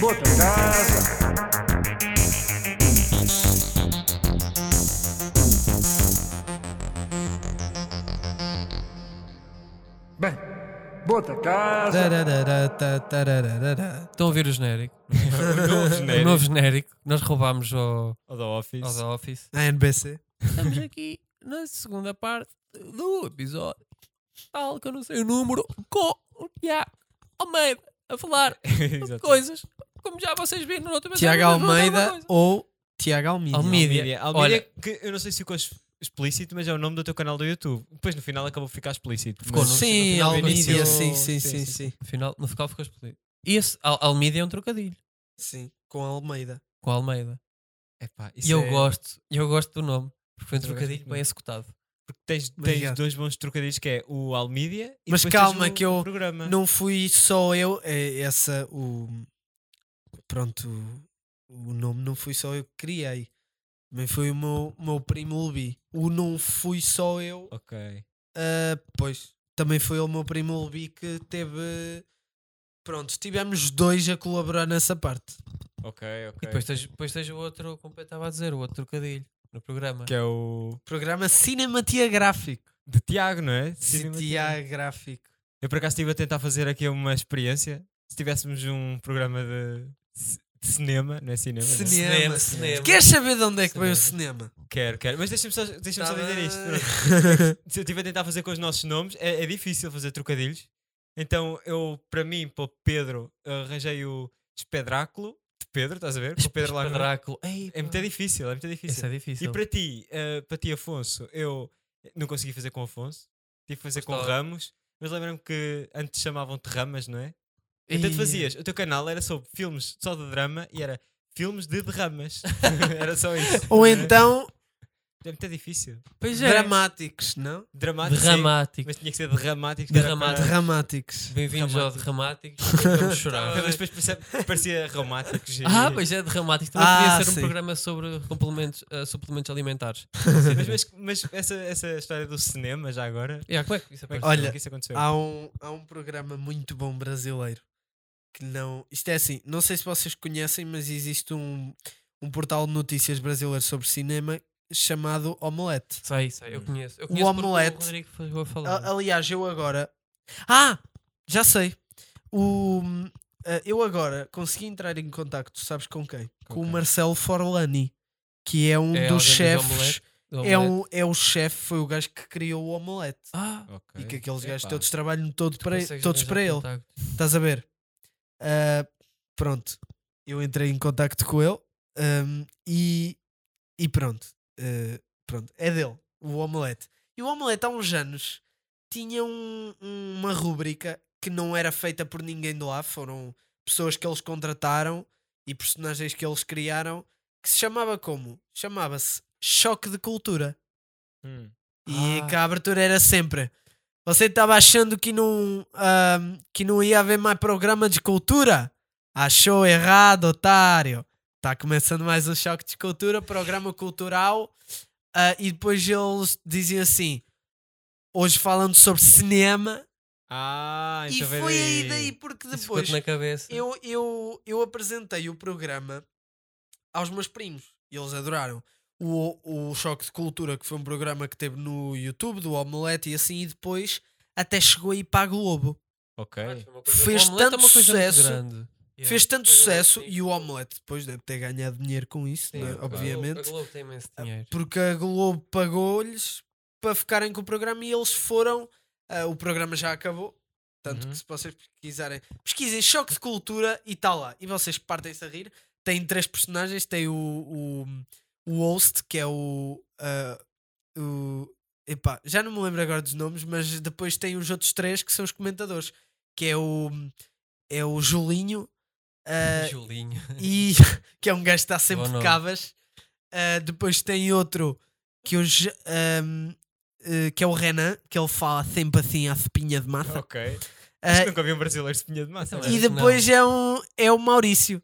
Bota casa. Bem, bota casa. Estão a ouvir o genérico? O novo O genérico. novo genérico. Nós roubámos ao, Ao da Office. ao The Office. A NBC. Estamos aqui na segunda parte do episódio. Tal que eu não sei o número. Com o Tiago Almeida a falar de coisas. Como já vocês viram no outro Tiago é Almeida ou Tiago Almeida. Almeida. Almídia. Almídia, Olha- que eu não sei se ficou explícito, mas é o nome do teu canal do YouTube. Depois no final acabou por ficar explícito. Ficou Sim, final Almeida, iniciou- sim, sim, sim, sim. No final, no final ficou explodido. E esse Al Almeida é um trocadilho Sim, com Almeida. com Almeida. Epá, E isso eu é- gosto, eu gosto do nome. Porque foi um Eu gosto trocadilho bem executado. Porque tens, tens dois bons trocadilhos que é o Almídia e Mas calma, o que eu programa. Não fui só eu, é essa o pronto, o nome não fui só eu que criei. Também foi o meu, meu primo Lubi. O não fui só eu, Ok. ah, pois, também foi o meu primo Lubi que teve pronto, tivemos dois a colaborar nessa parte. Ok, ok. E depois tens, depois tens o outro, como eu estava a dizer, o outro trocadilho no programa. Que é o Programa Cinematiagráfico. de Tiago, não é? Cinema Tiago. Cinematiagráfico. Eu por acaso estive a tentar fazer aqui uma experiência. Se tivéssemos um programa de, de cinema, não é cinema? não é? Cinema. Cinema, cinema. Queres saber de onde é que veio o Cinema. cinema? Quero, quero. Mas deixa-me só, deixa só dizer isto. Se eu estiver a tentar fazer com os nossos nomes, é, é difícil fazer trocadilhos. Então eu, para mim, para o Pedro, arranjei o Espedráculo Pedro, estás a ver? Com o Pedro lá no- Drácula. Ei, É muito difícil, é muito Isso difícil. é difícil. E para ti, eh, para ti, Afonso, eu não consegui fazer com o Afonso, tive que fazer com Gostava. Ramos, mas lembro-me que antes chamavam-te Ramas, não é? Então tu Ei. fazias, o teu canal era sobre filmes só de drama e era filmes de derramas. era só isso. Ou É- então É muito difícil. Pois é. dramáticos, não? Dramático. sim, Derramático. Mas tinha que ser para- Dramáticos. Bem-vindos ao Dramático. Derramático. Vamos chorar. Mas depois parecia, e- Ah, pois é, Derramático. Também Ah, podia ser um sim. programa sobre complementos, eh, suplementos alimentares. Mas, mas, mas essa, essa história do cinema, já agora. Yeah, como é que isso Como é? Olha, é que isso aconteceu? Há um, há um programa muito bom brasileiro que não. Isto é assim, não sei se vocês conhecem, mas existe um, um portal de notícias brasileiro sobre cinema chamado Omelete. Sei, sei, eu conheço. Eu O conheço porque omelete- O a aliás, eu agora. Ah! Já sei. O, ah, eu agora consegui entrar em contacto, sabes com quem? Com Com, o quem? Marcelo Forlani, que é um É dos chefes. omelete- do É, um, é o chefe, foi o gajo que criou o Omelete. Ah, Ok. E que aqueles gajos todos trabalham todo para, todos para ele. contacto. Estás a ver? Ah, pronto. Eu entrei em contacto com ele ahm, e, e pronto. Ah, pronto. É dele, o Omelete. E o Omelete há uns anos tinha um- uma rúbrica que não era feita por ninguém de lá. Foram pessoas que eles contrataram e personagens que eles criaram que se chamava como? Chamava-se Choque de Cultura. Hum. E Ah. que a abertura era sempre. Você estava achando que não, ahm, que não ia haver mais programa de cultura? Achou errado, otário. Está começando mais um choque de cultura, programa cultural. Ah, e depois eles diziam assim: hoje falando sobre cinema. Ah, e então veio foi aí daí. porque depois ficou-te na cabeça. eu, eu, eu apresentei o programa aos meus primos e eles adoraram. O, o Choque de Cultura, que foi um programa que teve no YouTube, do Omelete e assim, e depois até chegou aí para a Globo. Ok. Ah, Fez é tanto uma coisa muito sucesso, grande. Yeah. Fez tanto Globo sucesso e o Omelete depois deve ter ganhado dinheiro com isso, Sim, né, a Globo- obviamente. A Globo tem imenso dinheiro. Porque a Globo pagou-lhes para ficarem com o programa e eles foram. ah, o programa já acabou. Tanto Uhum. que se vocês pesquisarem, pesquisem choque de cultura e está lá. E vocês partem-se a rir. Tem três personagens: tem o, o, o host, que é o. ah, o epá, já não me lembro agora dos nomes, mas depois tem os outros três que são os comentadores, que é o. É o Julinho. Ah, Julinho. e que é um gajo que está sempre de cavas. Ah, depois tem outro que, já- ahm, eh, que é o Renan, que ele fala sempre assim à cepinha de massa. Ok. Ah, Acho que nunca vi um brasileiro de espinha de massa. Mas- e depois é, um, é o Maurício.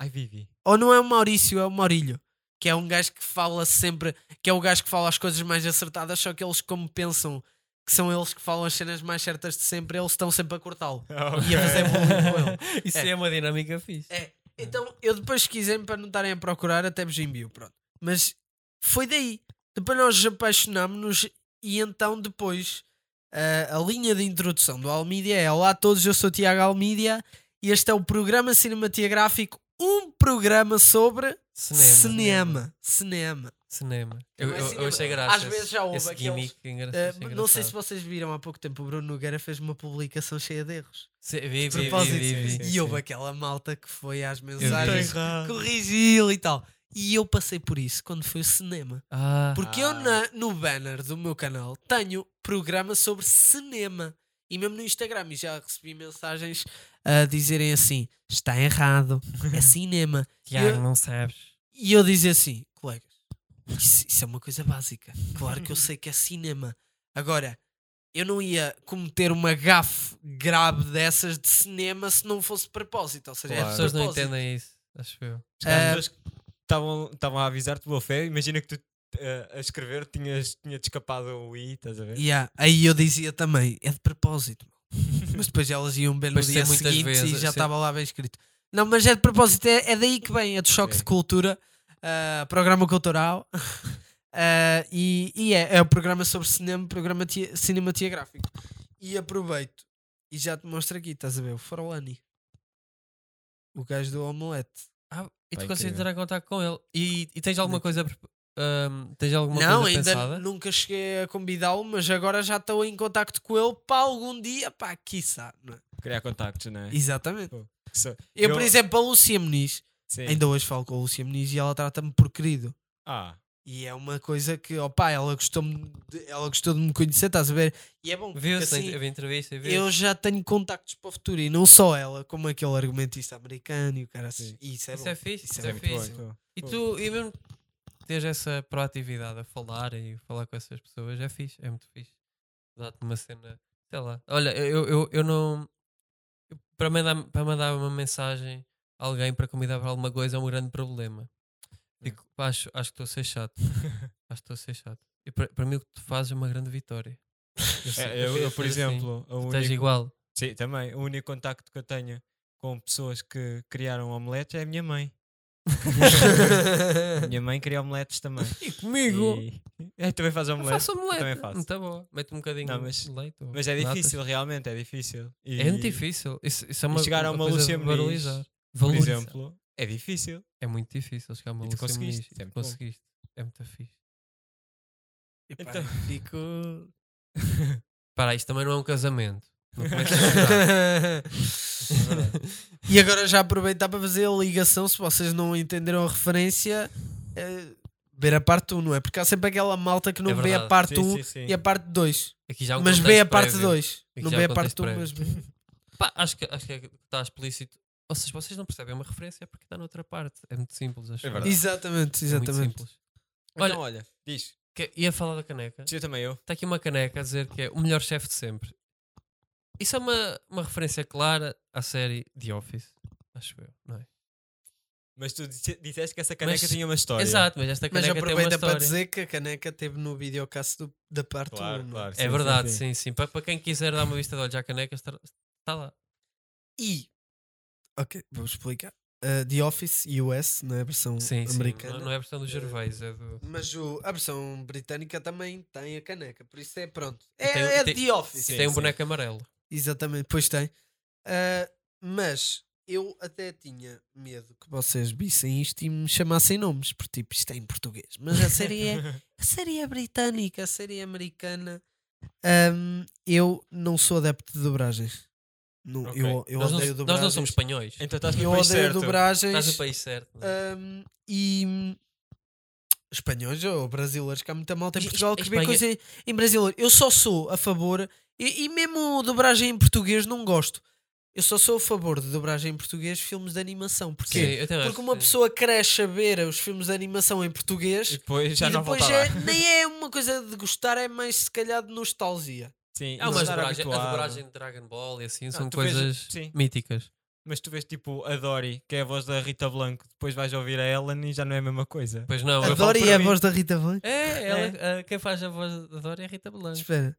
Ai, Vivi. Ou não é o Maurício, é o Maurílio. Que é um gajo que fala sempre, que é o gajo que fala as coisas mais acertadas, só que eles, como pensam que são eles que falam as cenas mais certas de sempre, eles estão sempre a cortá-lo. Ok. E a fazer bullying com ele. Isso É. é. uma dinâmica fixe. É. Então, eu depois, se quiserem, para não estarem a procurar, até vos envio. Pronto. Mas foi daí. Depois nós nos apaixonámos-nos e então depois ah, a linha de introdução do Almídia é Olá a todos, eu sou Tiago Almídia e este é o programa cinematográfico, um programa sobre Cinema. cinema. Cinema. Cinema. Eu, Não é eu, eu cinema. achei graça. Às vezes já houve aqueles- achei não sei se vocês viram há pouco tempo, o Bruno Nogueira fez uma publicação cheia de erros. Sim, vi, vi, vi, propósito. vi, E houve aquela malta que foi às mensagens corrigi-lo e tal. E eu passei por isso quando foi o cinema. Ah, Porque eu na- no banner do meu canal tenho programa sobre cinema. E mesmo no Instagram e já recebi mensagens a dizerem assim: está errado, é cinema. Tiago, eu- não sabes. E eu dizia assim, isso, isso é uma coisa básica. Claro que eu sei que é cinema. Agora, eu não ia cometer uma gafe grave dessas de cinema se não fosse de propósito. Ou seja, é Claro. As de pessoas não entendem isso, acho eu. Ah, as pessoas que estavam estavam a avisar-te boa fé, imagina que tu eh, a escrever tinhas, tinha escapado o i, estás a ver? Yeah, Aí eu dizia também, é de propósito. Mas depois elas iam ver no dia seguinte e vezes, já sim. estava lá bem escrito. Não, mas é de propósito, é, é daí que vem, é de choque Ok. de cultura, ah, programa cultural. Ah, e e é, é o programa sobre cinema, programa ti- cinematográfico. E aproveito e já te mostro aqui, estás a ver? O Forlani, o gajo do Omelete. Ah, e tu consegues entrar em contato com ele. E, e tens alguma coisa. ahm, tens alguma não, coisa ainda pensada? nunca cheguei a convidá-lo, mas agora já estou em contacto com ele para algum dia, pá, quiçá. Não é? Criar contactos, não é? Exatamente. So- Eu, por exemplo, a Lúcia Muniz, sim. ainda hoje falo com a Lúcia Muniz e ela trata-me por querido. Ah, E é uma coisa que, opá, ela gostou, de, ela gostou de me conhecer, estás a ver? E é bom, Viu-se, assim, eu vi entrevista e vi. eu já tenho contactos para o futuro e não só ela, como aquele argumentista americano e o cara Sim. e isso é Isso bom. é fixe, Isso isso é é muito fixe. bom. E tu, e mesmo teres essa proatividade a falar e falar com essas pessoas é fixe, é muito fixe. Dá-te uma cena, sei lá. Olha, eu, eu, eu não. para, mandar, para mandar uma mensagem a alguém para convidar para alguma coisa é um grande problema. Pá, acho, acho que estou a ser chato. acho que estou a ser chato. E para, mim o que tu fazes é uma grande vitória. Eu, sei- É, eu, queria eu, por assim. exemplo, o Tu estás único, igual. sim, também, o único contacto que eu tenho com pessoas que criaram omeletes é a minha mãe. Minha mãe cria omeletes também. E comigo? E... É, também faz Eu omeletes. faço omelete. também faço. Muito boa. Mete um bocadinho Não, mas- de leite. Mas é natas. difícil, realmente, é difícil. E, É muito difícil. Isso, isso é uma, chegar a uma coisa Lúcia Muniz, valorizar. Por exemplo, é difícil. É muito difícil chegar a uma E tu Lúcia conseguiste, bom. conseguiste. É muito fixe. Epá, Então- fico. Para, isto também não é um casamento. Chorar. e agora já aproveitar para fazer a ligação, se vocês não entenderam a referência, é, ver a parte 1, não é? Porque há sempre aquela malta que não É vê a parte Sim, 1 sim, sim. e a parte 2. Aqui já há um mas vê a parte prévio. 2. Aqui Não vê a parte 1, contexto mas vê. Pá, acho que, acho que é que está explícito. Ou seja, vocês não percebem uma referência é porque está noutra parte. É muito simples. Acho É verdade. Exatamente, É muito exatamente. simples. Olha, Olha- olha, diz. Que- ia falar da caneca. Sim, eu também eu. Está aqui uma caneca a dizer que é o melhor chefe de sempre. Isso é uma, uma referência clara à série The Office. Acho eu, não é? Mas tu disse- disseste que essa caneca Mas- tinha uma história. Exato, mas esta Mas caneca tem uma aproveita para história. dizer que a caneca teve no videocast do- da parte 1. Claro, claro. É Sim, verdade, sim, sim, sim. Para, para quem quiser dar uma vista de olhos à caneca, está, está lá. E. Ok, vou explicar. Uh, The Office US, na versão Sim, sim. americana. Não, não é a versão do Gervais, é do. Mas o- a versão britânica também tem a caneca, por isso é pronto. É, tem- é tem- The Office. Sim, tem um sim. boneco amarelo. Exatamente, pois tem. Ah, mas eu até tinha medo que vocês vissem isto e me chamassem nomes, porque tipo, isto é em português. Mas a série é, a série é britânica, a série é americana. Ahm, eu não sou adepto de dobragens. Não, Ok. Eu, eu nós, não, odeio nós dobragens. não somos espanhóis. Então estás no eu país odeio certo. dobragens. Estás no país certo. não? Ahm, e hum, espanhóis ou brasileiros, que há muita malta em Portugal que vê Espanha- coisa em, em brasileiro. Eu só sou a favor, e, e mesmo dobragem em português não gosto. Eu só sou a favor de dobragem em português filmes de animação. Sim, Porquê? também Porque uma sim. pessoa cresce a ver os filmes de animação em português E depois já e não depois volta é- nem é uma coisa de gostar, é mais se calhar de nostalgia. Sim, umas estar dobragens, a dobragem de Dragon Ball e assim são tu vês- coisas sim. míticas. Mas tu vês tipo a Dory, que é a voz da Rita Blanco, depois vais ouvir a Ellen e já não é a mesma coisa. Pois não, a Dory é a mim. voz da Rita Blanco? É, ela, a- quem faz a voz da Dora é a Rita Blanco. Espera.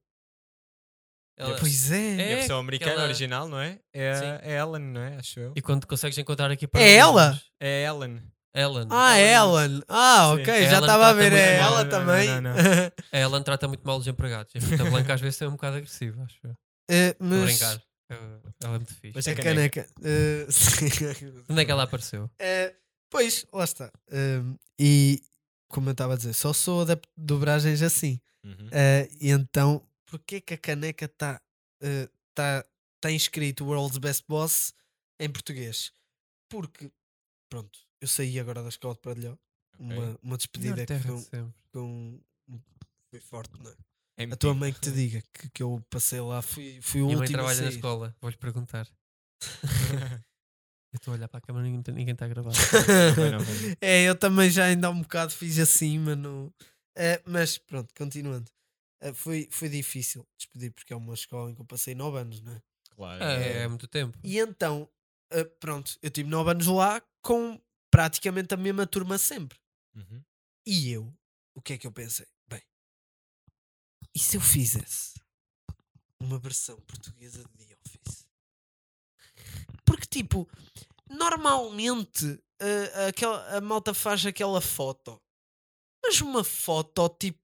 Ela- Pois é. E a É, versão americana aquela- original, não é? É, a- é Ellen, não é? Acho eu. E quando consegues encontrar aqui É ela? É Ellen. Ellen. Ah, Ellen. Ah, Sim. ok. Ellen Já estava a ver. É mal. ela Não, não, também. não, não, A Ellen trata muito mal os empregados. A Fita Blanca às vezes é um bocado agressiva, acho eu. Eh, Vou mas brincar. Eu- Ela é muito fixe. Mas a é caneca. caneca. eh, sim. Onde é que ela apareceu? Eh, pois, lá está. Um, e como eu estava a dizer, só sou adepto de dobragens assim. Uhum. Eh, e então, porquê que a caneca está tá, tá inscrito World's Best Boss em português? Porque, pronto, eu saí agora da escola de Pradilhó. Uma, uma despedida que foi, de um- sempre. foi forte, não é? MP. A tua mãe que te diga que, que eu passei lá, fui, fui o Minha mãe último a trabalha na escola. Vou-lhe perguntar. Eu estou a olhar para a câmera e ninguém- ninguém está a gravar. É, eu também já ainda há um bocado fiz assim, mas não. Eh, mas pronto, continuando. Eh, foi, foi difícil despedir porque é uma escola em que eu passei 9 anos, não é? Claro. É, é muito tempo. E então, eh, pronto, eu tive 9 anos lá com praticamente a mesma turma sempre. Uhum. E eu, o que é que eu pensei? Bem, e se eu fizesse uma versão portuguesa de The Office? Porque, tipo, normalmente eh, aquela, a malta faz aquela foto, mas uma foto, tipo,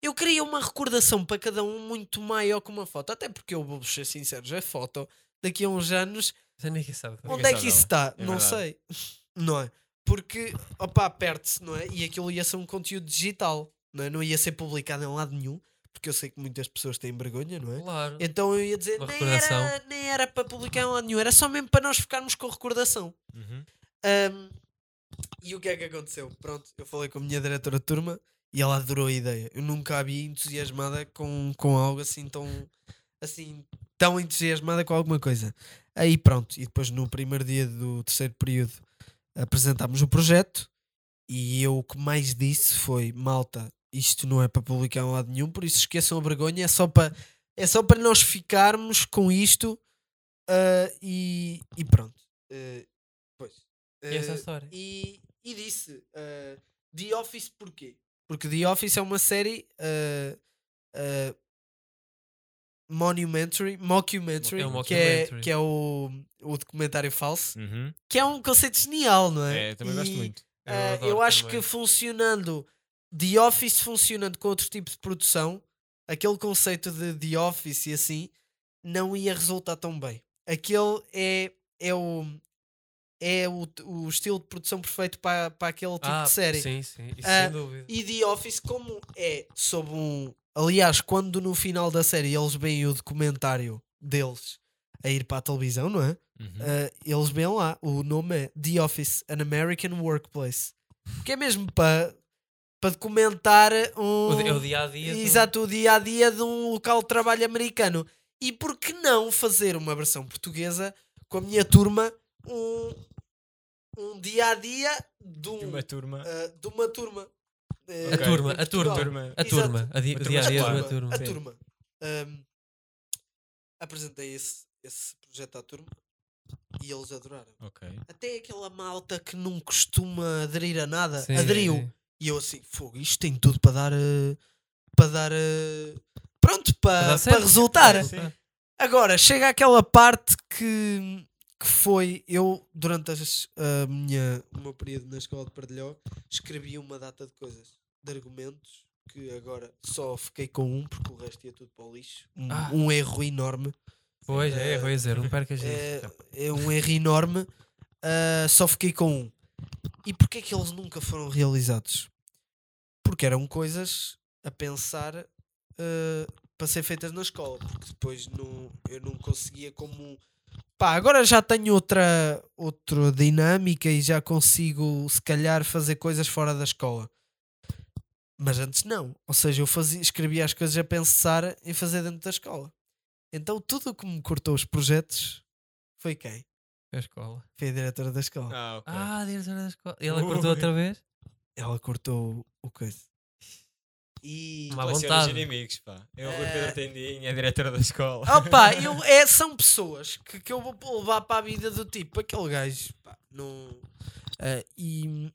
eu queria uma recordação para cada um muito maior que uma foto. Até porque eu vou ser sincero, a foto daqui a uns anos Onde é que isso está? É não verdade. sei. Não é? Porque, opá, perde-se, não é? E aquilo ia ser um conteúdo digital, não é? Não ia ser publicado em lado nenhum, porque eu sei que muitas pessoas têm vergonha, não é? Claro. Então eu ia dizer, Uma nem era, nem era para publicar em lado nenhum, era só mesmo para nós ficarmos com recordação. Uhum. Ahm, e o que é que aconteceu? Pronto, eu falei com a minha diretora de turma e ela adorou a ideia. Eu nunca a vi entusiasmada com, com algo assim tão assim tão entusiasmada com alguma coisa. Aí pronto, e depois no primeiro dia do terceiro período apresentámos o projeto e eu o que mais disse foi malta, isto não é para publicar em lado nenhum, por isso esqueçam a vergonha, é só para é só para nós ficarmos com isto ah, e, e pronto. Ah, pois. E essa história? e, e disse uh, The Office porquê? Porque The Office é uma série uh, uh, monumentary, mockumentary, É um que é, que é o, o documentário falso, Uhum. que é um conceito genial, não é? É, também gosto E, muito. Eu uh, eu acho também. que funcionando The Office funcionando com outro tipo de produção, aquele conceito de The Office e assim, não ia resultar tão bem. Aquele é, é o é o, o estilo de produção perfeito para, para aquele tipo ah, de série. Sim, sim. Isso Ah, sem dúvida. E The Office, como é sob um. Aliás, quando no final da série eles veem o documentário deles a ir para a televisão, não é? Uhum. Ah, eles veem lá, o nome é The Office, An American Workplace. Que é mesmo para para documentar um. O, o dia a dia. Exato, o dia a dia de um local de trabalho americano. E por que não fazer uma versão portuguesa com a minha turma? Um, um dia a dia de, um, De uma turma. ah, de uma turma. A turma, a turma. A Exato. turma. A di- Uma o turma dia a dia escolar. uma turma. A Sim. turma. Ahm, apresentei esse, esse projeto à turma e eles adoraram. Ok. Até aquela malta que não costuma aderir a nada Sim, aderiu. sim. E eu assim, fogo, isto tem tudo para dar. eh, para dar. eh, pronto, para, dar para certo. resultar. Para Sim. Agora, chega aquela parte que, que foi. Eu, durante as, a minha, o meu período na escola de Pardilhó, escrevi uma data de coisas, de argumentos, que agora só fiquei com um, porque o resto ia tudo para o lixo. Um, Ah. um erro enorme. Pois é, Eh, vou dizer, não percas É, isso. é um erro enorme. ah, só fiquei com um. E porquê é que eles nunca foram realizados? Porque eram coisas a pensar ah, para ser feitas na escola. Porque depois não, eu não conseguia como. Pá, agora já tenho outra, outra dinâmica e já consigo, se calhar, fazer coisas fora da escola. Mas antes não. Ou seja, eu fazia, escrevia as coisas a pensar em fazer dentro da escola. Então tudo o que me cortou os projetos foi quem? A escola. Foi a diretora da escola. Ah, ok. Ah, diretora da escola. E ela Ui. cortou outra vez? Ela cortou o coisa. E. Os vontade. inimigos, pá. Eu, o Rui Eh, Pedro Tendinha, a diretora da escola. Opa, eu, é, são pessoas que, que eu vou levar para a vida do tipo, aquele gajo, pá, não. eh, e,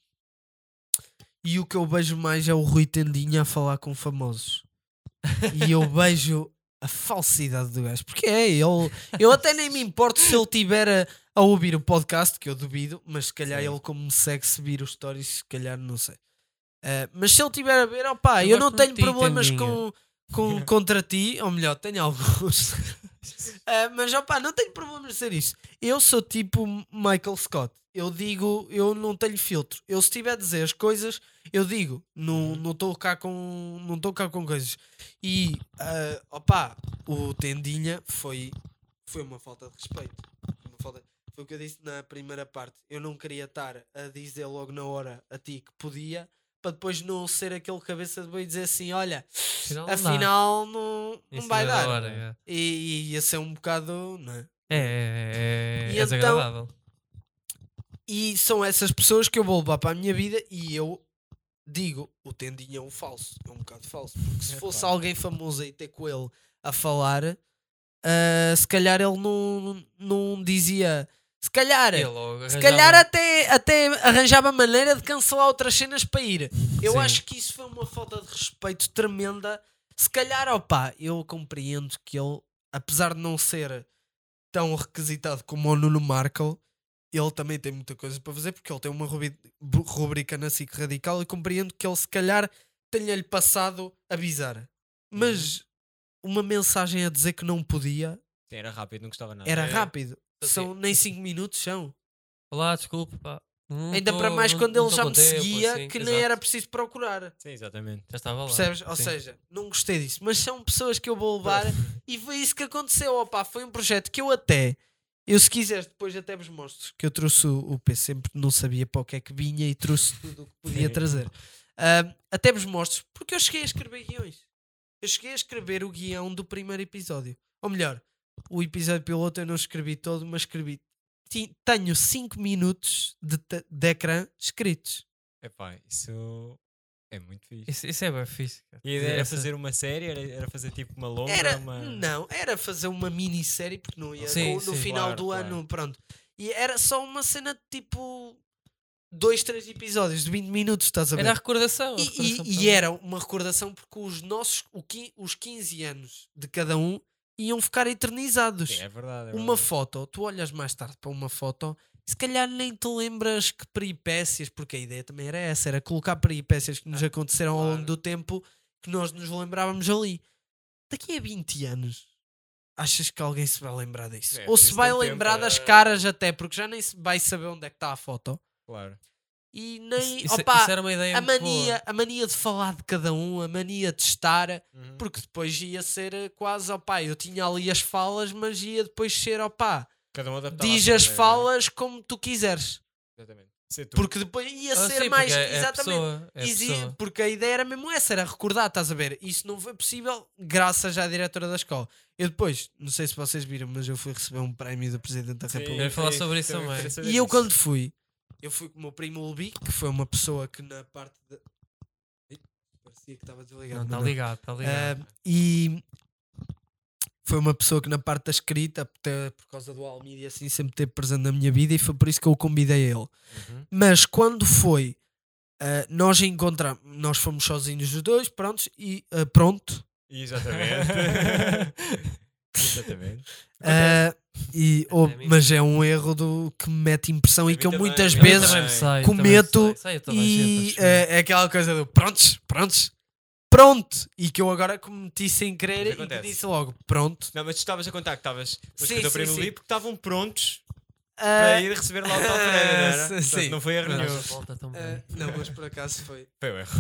e o que eu vejo mais é o Rui Tendinha a falar com famosos. E eu vejo a falsidade do gajo. Porque é, ele. Eu até nem me importo se ele tiver a, a ouvir o podcast, que eu duvido, mas se calhar Sim. ele, como me segue, se vir os stories, se calhar não sei. Ah, mas se ele tiver a ver, opá, Eu eu, não tenho ti, problemas Tendinha. com, com, contra ti, ou melhor, tenho alguns. Ah, mas opá, não tenho problemas de ser isso. Eu sou tipo Michael Scott. Eu digo, eu não tenho filtro. Eu se tiver a dizer as coisas, eu digo. Não não estou cá com não estou cá com coisas. E ah, opá, o Tendinha foi foi uma falta de respeito. Uma falta, foi o que eu disse na primeira parte. Eu não queria estar a dizer logo na hora a ti que podia, para depois não ser aquele cabeça de boi e dizer assim: olha, Afinal, não afinal não, não vai da dar. hora, é. E, e ia ser um bocado, não é? É, é, é, E é então- desagradável. E são essas pessoas que eu vou levar para a minha vida e eu digo, o Tendinha é um falso, é um bocado falso. Porque se Epá. fosse alguém famoso aí ter com ele a falar, ah, se calhar ele não, não dizia. Se calhar, logo se arranjava- calhar até, até arranjava maneira de cancelar outras cenas para ir. Eu Sim. acho que isso foi uma falta de respeito tremenda. Se calhar, opá, eu compreendo que ele, apesar de não ser tão requisitado como o Nuno Markle, ele também tem muita coisa para fazer porque ele tem uma rubrica na SIC Radical e compreendo que ele se calhar tenha-lhe passado avisar. Mas uma mensagem a dizer que não podia era rápido, não gostava nada. era É. rápido. Assim, São nem 5 minutos, são. Olá, desculpa, pá. Não Ainda tô- para mais não- quando não ele tô já com me tempo, seguia assim, que nem exato. era preciso procurar. Sim, exatamente. Já estava lá. Percebes? Ou sim. seja, não gostei disso. Mas são pessoas que eu vou levar e foi isso que aconteceu. Opa, foi um projeto que eu até. Eu, se quiseres, depois até vos mostro que eu trouxe o, o PC, sempre não sabia para o que é que vinha e trouxe tudo o que podia Sim. trazer. Até vos mostro, porque eu cheguei a escrever guiões. Eu cheguei a escrever o guião do primeiro episódio. Ou melhor, o episódio piloto eu não escrevi todo, mas escrevi. Tenho 5 minutos de, de ecrã escritos. Epá, isso é muito fixe. Isso, isso é bem fixe. cara. E a ideia era Essa- fazer uma série, era, era fazer tipo uma longa, Era, uma... não, era fazer uma minissérie porque não ia Sim, no, no sim, final claro, do claro. ano, pronto. E era só uma cena de tipo dois, três episódios de 20 minutos, estás a ver? Era a recordação. a E- recordação e, e era uma recordação porque os nossos, o os 15 anos de cada um iam ficar eternizados. Sim, é verdade. é uma verdade. foto, tu olhas mais tarde para uma foto, se calhar nem te lembras que peripécias, porque a ideia também era essa, era colocar peripécias que nos aconteceram ao longo claro. do tempo que nós nos lembrávamos ali. Daqui a 20 anos, achas que alguém se vai lembrar disso? É, Ou se vai tempo, lembrar é. das caras até, porque já nem se vai saber onde é que está a foto. Claro. E nem, Isso, opa, isso era uma ideia a mania, boa. a mania de falar de cada um, a mania de estar, Uhum. porque depois ia ser eh, quase, opá, eu tinha ali as falas, mas ia depois ser, opá, Cada um diz as né? falas como tu quiseres. Exatamente. Porque depois ia Ah, ser sim, mais. porque é- é a exatamente. pessoa, é a porque a ideia era mesmo essa, era recordar, estás a ver? Isso não foi possível graças à diretora da escola. Eu depois, não sei se vocês viram, mas eu fui receber um prémio do Presidente da Sim, República. Quero falar sobre isso também E eu quando fui, eu fui com o meu primo Lubi, que foi uma pessoa que na parte de... Ih, Parecia que estava desligado. Não, está não. ligado, está ligado. Ah, e foi uma pessoa que na parte da escrita, até por causa do Almídia, e assim, sempre esteve presente na minha vida e foi por isso que eu o convidei a ele. Uhum. Mas quando foi, ah, nós encontramos, nós fomos sozinhos os dois, prontos, e ah, pronto. Exatamente. Exatamente. Ah, e, oh, É, mas é um erro do, que me mete impressão e que eu também, muitas vezes cometo e é, é aquela coisa do prontos, prontos, pronto. E que eu agora cometi sem querer e que acontece. disse logo pronto. Não, mas tu estavas a contar que estavas Sim, sim, primo sim. ali porque estavam prontos Ah, para ir receber lá o tal prémio, não sim, não foi erro nenhum. ah, não, mas por acaso foi. Foi o erro.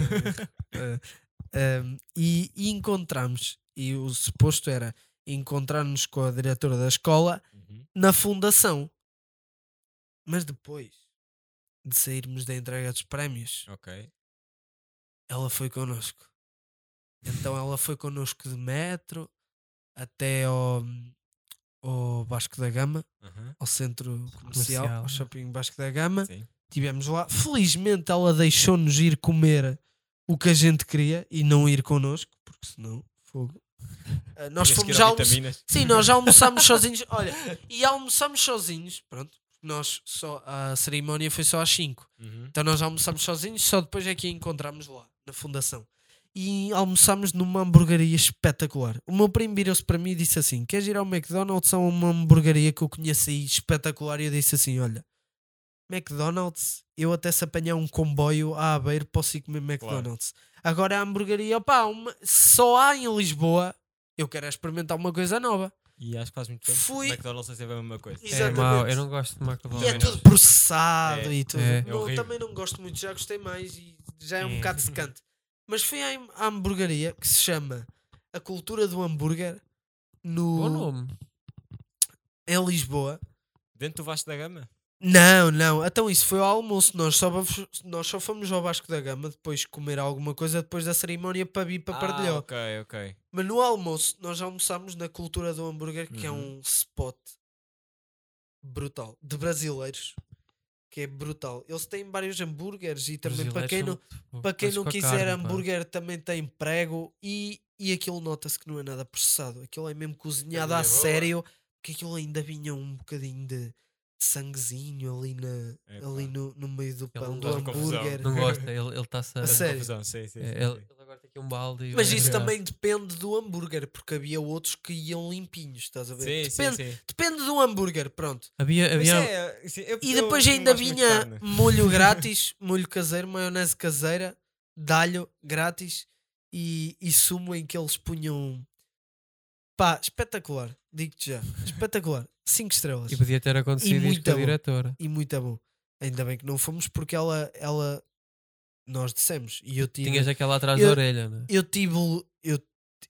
Um, e, e encontramos, e o suposto era encontrar-nos com a diretora da escola Uhum. na fundação. Mas depois de sairmos da entrega dos prémios, Ok. ela foi connosco. Então ela foi connosco de metro até ao, ao Vasco da Gama, Uhum. ao centro comercial, Comercial, ao shopping Vasco da Gama. Sim. Tivemos lá. Felizmente ela deixou-nos ir comer o que a gente queria e não ir connosco, porque senão fogo. Ah, nós Tinhas fomos já vitaminas. Sim, nós já almoçámos sozinhos. Olha, e almoçámos sozinhos. Pronto, nós só, a cerimónia foi só às 5. Uhum. Então nós almoçámos sozinhos, só depois é que a encontramos lá, na fundação. e almoçámos numa hamburgueria espetacular. O meu primo virou-se para mim e disse assim: Queres ir ao McDonald's ou uma hamburgueria que eu conheço aí espetacular? E eu disse assim: Olha, McDonald's, eu até se apanhar um comboio a Aveiro posso ir comer McDonald's. Agora a hamburgueria, opá, uma- só há em Lisboa. Eu quero é experimentar uma coisa nova. E acho que faz muito tempo. Fui- McDonald's é sempre a mesma coisa. É Exatamente. mau, eu não gosto de E McDonald's. é Também tudo processado É, e tudo. é. Não, É também não gosto muito, já gostei mais e já é um É. bocado secante. Mas fui à, à hamburgueria que se chama A Cultura do Hambúrguer Bom no, nome. em Lisboa. Dentro do Vasco da Gama? Não, não, então isso foi ao almoço. Nós só, nós só fomos ao Vasco da Gama depois comer alguma coisa depois da cerimónia para vir para ah, Pardilhó. ok, ok. Mas no almoço nós almoçámos na Cultura do Hambúrguer, que é Uhum. um spot brutal de brasileiros. Que é brutal. Eles têm vários hambúrgueres e também para quem não, para quem não quiser hambúrguer também tem prego e, e aquilo nota-se que não é nada processado. Aquilo é mesmo cozinhado Carinha a boa. sério, porque aquilo ainda vinha um bocadinho de sanguezinho ali, na, Epá. ali no, no meio do pão do hambúrguer. Não gosta, ele está-se a. A sério? Confusão, sim, sim, É, sim, ele, sim. ele agora tem aqui um balde. Mas isso também depende do hambúrguer, porque havia outros que iam limpinhos, estás a ver? Depende, sim. depende do hambúrguer, pronto. Havia. Havia é, sim, eu- E depois ainda vinha molho grátis, molho caseiro, maionese caseira, dalho grátis e, e sumo em que eles punham. Pá, espetacular, digo-te já, espetacular. 5 estrelas. E podia ter acontecido muito com a diretora. E muito bom. Ainda bem que não fomos porque ela, ela nós dissemos e eu tive, Tinhas aquela atrás Eu- da orelha, né? eu tive, eu,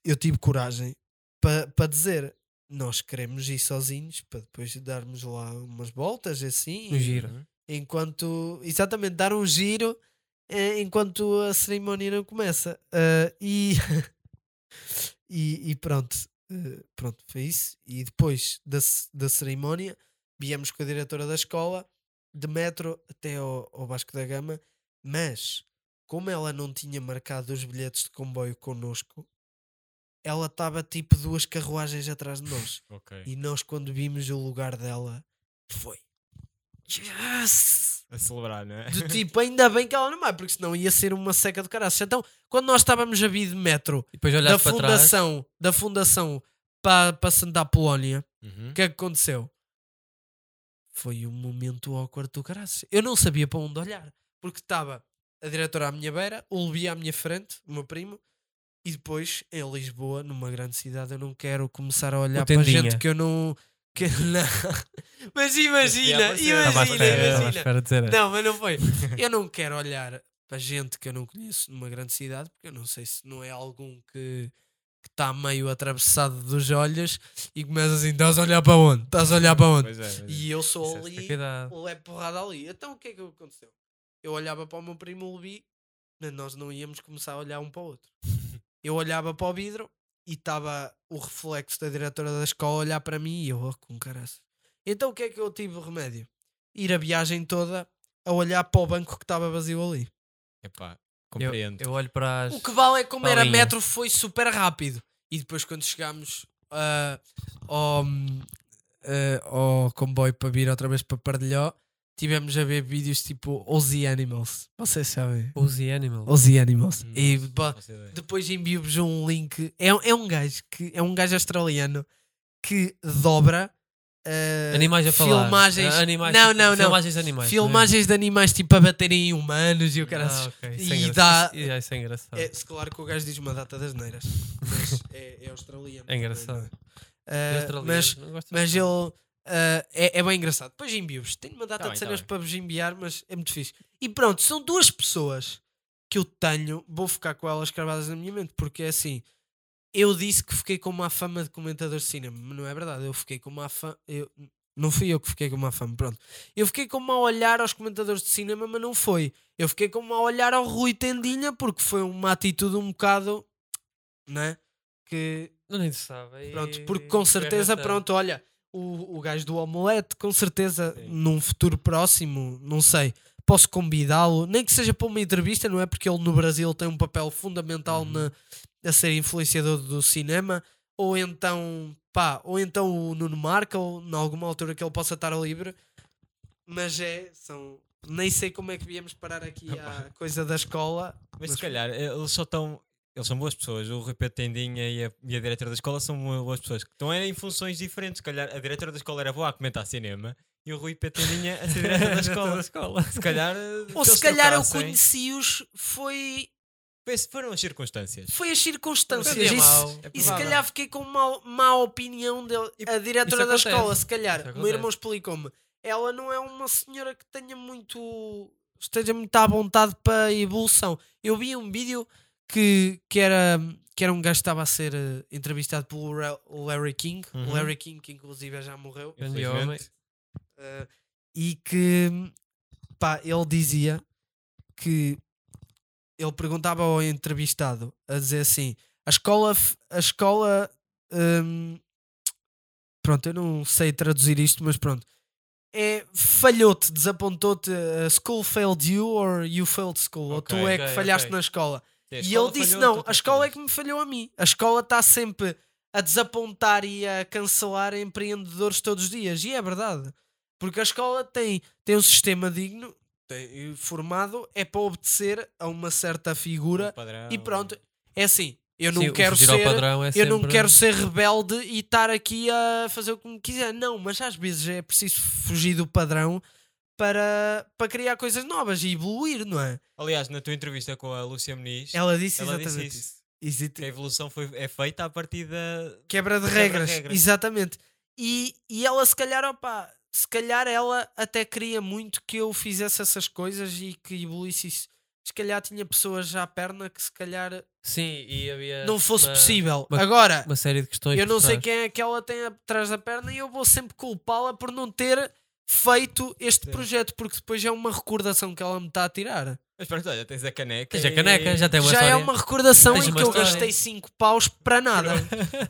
eu tive coragem para pa dizer nós queremos ir sozinhos para depois darmos lá umas voltas assim Um giro. Uhum. enquanto exatamente dar um giro eh, enquanto a cerimónia não começa Ah, e, e e pronto eh, pronto foi isso e depois da, da cerimónia viemos com a diretora da escola de metro até ao, ao Vasco da Gama mas como ela não tinha marcado os bilhetes de comboio connosco ela estava tipo duas carruagens atrás de nós Ok. e nós, quando vimos o lugar dela, foi. Yes! A celebrar, não é? Do tipo, ainda bem que ela não vai, porque senão ia ser uma seca de caraças. Então, quando nós estávamos a vir de metro E depois da para trás. fundação, da fundação para, para Santa Apolónia, Uhum. o que é que aconteceu? Foi um momento awkward do caraças. Eu não sabia para onde olhar, porque estava a diretora à minha beira, o Levi à minha frente, o meu primo, e depois em Lisboa, numa grande cidade, eu não quero começar a olhar para gente que eu não. Que, não. Mas imagina, imagina, espera, imagina. espera. Não, mas não foi. Eu não quero olhar para gente que eu não conheço numa grande cidade, porque eu não sei se não é algum que está meio atravessado dos olhos e começa assim: estás a olhar para onde? Estás a olhar para onde? Pois é, pois é. E eu sou Isso é ali, Cuidado. levo porrada ali. Então o que é que aconteceu? Eu olhava para o meu primo Levi, mas nós não íamos começar a olhar um para o outro. Eu olhava para o vidro e estava o reflexo da diretora da escola a olhar para mim e eu, oh, com caraças. Então o que é que eu tive de remédio? Ir a viagem toda a olhar para o banco que estava vazio ali. Epá, Eu, compreendo. eu olho para as. O que vale é como era Palinha. metro foi super rápido. E depois quando chegámos ah, ao, ah, ao comboio para vir outra vez para Pardilhó, tivemos a ver vídeos tipo Ozzy Animals. Vocês sabem? Ozzy Animal. Ozzy Animals. Hum, E pá, depois envio-vos um link. É, é um gajo que é um gajo australiano que dobra ah, Animais a falar. filmagens. Ah, animais, não, tipo, não, não. Filmagens de animais. Filmagens de animais tipo a baterem em humanos e o Ah, cara. ok. Isso E é engraçado. dá- Isso, é, isso é engraçado. É, se claro que o gajo diz uma data das neiras. Mas é, é australiano. É engraçado. é? Ah, australianos, mas mas ele ah, é, é bem engraçado. Depois envio-vos. Tenho uma data Tá de bem, tá cenas bem. para vos enviar, mas é muito fixe. E pronto, são duas pessoas que eu tenho. Vou ficar com elas cravadas na minha mente, porque é assim. Eu disse que fiquei com uma fama de comentador de cinema, mas não é verdade. Eu fiquei com uma fama. Eu, não fui eu que fiquei com uma fama, pronto. Eu fiquei com um mau olhar aos comentadores de cinema, mas não foi. Eu fiquei com um mau olhar ao Rui Tendinha, porque foi uma atitude um bocado. Né? Que Não interessava. Pronto, porque com certeza, pronto, olha, o, o gajo do Omelete, com certeza, Sim. num futuro próximo, não sei, posso convidá-lo, nem que seja para uma entrevista, não é? Porque ele no Brasil tem um papel fundamental Uhum. na, a ser influenciador do cinema, ou então, pá, ou então o Nuno Marco, em alguma altura que ele possa estar livre, mas é, são. Nem sei como é que viemos parar aqui à coisa da escola. Mas Mas- se calhar eh, eles só estão. Eles são boas pessoas. O Rui Pedro Tendinha e a, e a diretora da escola são bo- boas pessoas. Estão em funções diferentes. Se calhar a diretora da escola era boa a comentar cinema e o Rui Pedro Tendinha a ser diretor da escola. escola. Se calhar. Ou se calhar eu conheci-os, foi, Foram as circunstâncias. foi as circunstâncias. Isso- mau. É E se calhar fiquei com uma má opinião dele. E- A diretora da escola, se calhar, o meu irmão explicou-me. Ela não é uma senhora que tenha muito. esteja muito à vontade para a evolução. Eu vi um vídeo que, que, era, que era um gajo que estava a ser eh, entrevistado pelo Larry King. Uhum. O Larry King, que inclusive já morreu. Grande Infelizmente. homem. Uh, e que pá, ele dizia que ele perguntava ao entrevistado a dizer assim: a escola, a escola, hum, pronto, eu não sei traduzir isto, mas pronto, é falhou-te, desapontou-te. a school failed you or you failed school, ou tu é que falhaste ok. na escola. A E ele disse: Não, tu a escola é que me falhou a mim. A escola está sempre a desapontar e a cancelar empreendedores todos os dias. E é verdade. Porque a escola tem, tem um sistema digno, tem- formado, é para obedecer a uma certa figura. Um padrão. E pronto, é assim. Eu não Sim, quero ser. padrão é Eu não quero ser rebelde e estar aqui a fazer o que me quiser. Não, mas às vezes é preciso fugir do padrão para, para criar coisas novas e evoluir, não é? Aliás, na tua entrevista com a Lúcia Muniz, Ela disse ela disse exatamente isso. isso. Exi- que a evolução foi, é feita a partir da. quebra de regras, regras. exatamente. E, e ela, se calhar, opa, se calhar ela até queria muito que eu fizesse essas coisas e que evoluísse isso. Se calhar tinha pessoas já à perna que se calhar Sim, e havia. não fosse uma- possível. uma- Agora, Uma série de questões. eu não sei quem é que ela tem atrás da perna e eu vou sempre culpá-la por não ter feito este Sim. projeto, porque depois é uma recordação que ela me está a tirar. Mas pronto, olha, tens a caneca. Tens a e- caneca, já tem uma já é história. uma recordação Tens em uma que eu história. gastei 5 paus para nada.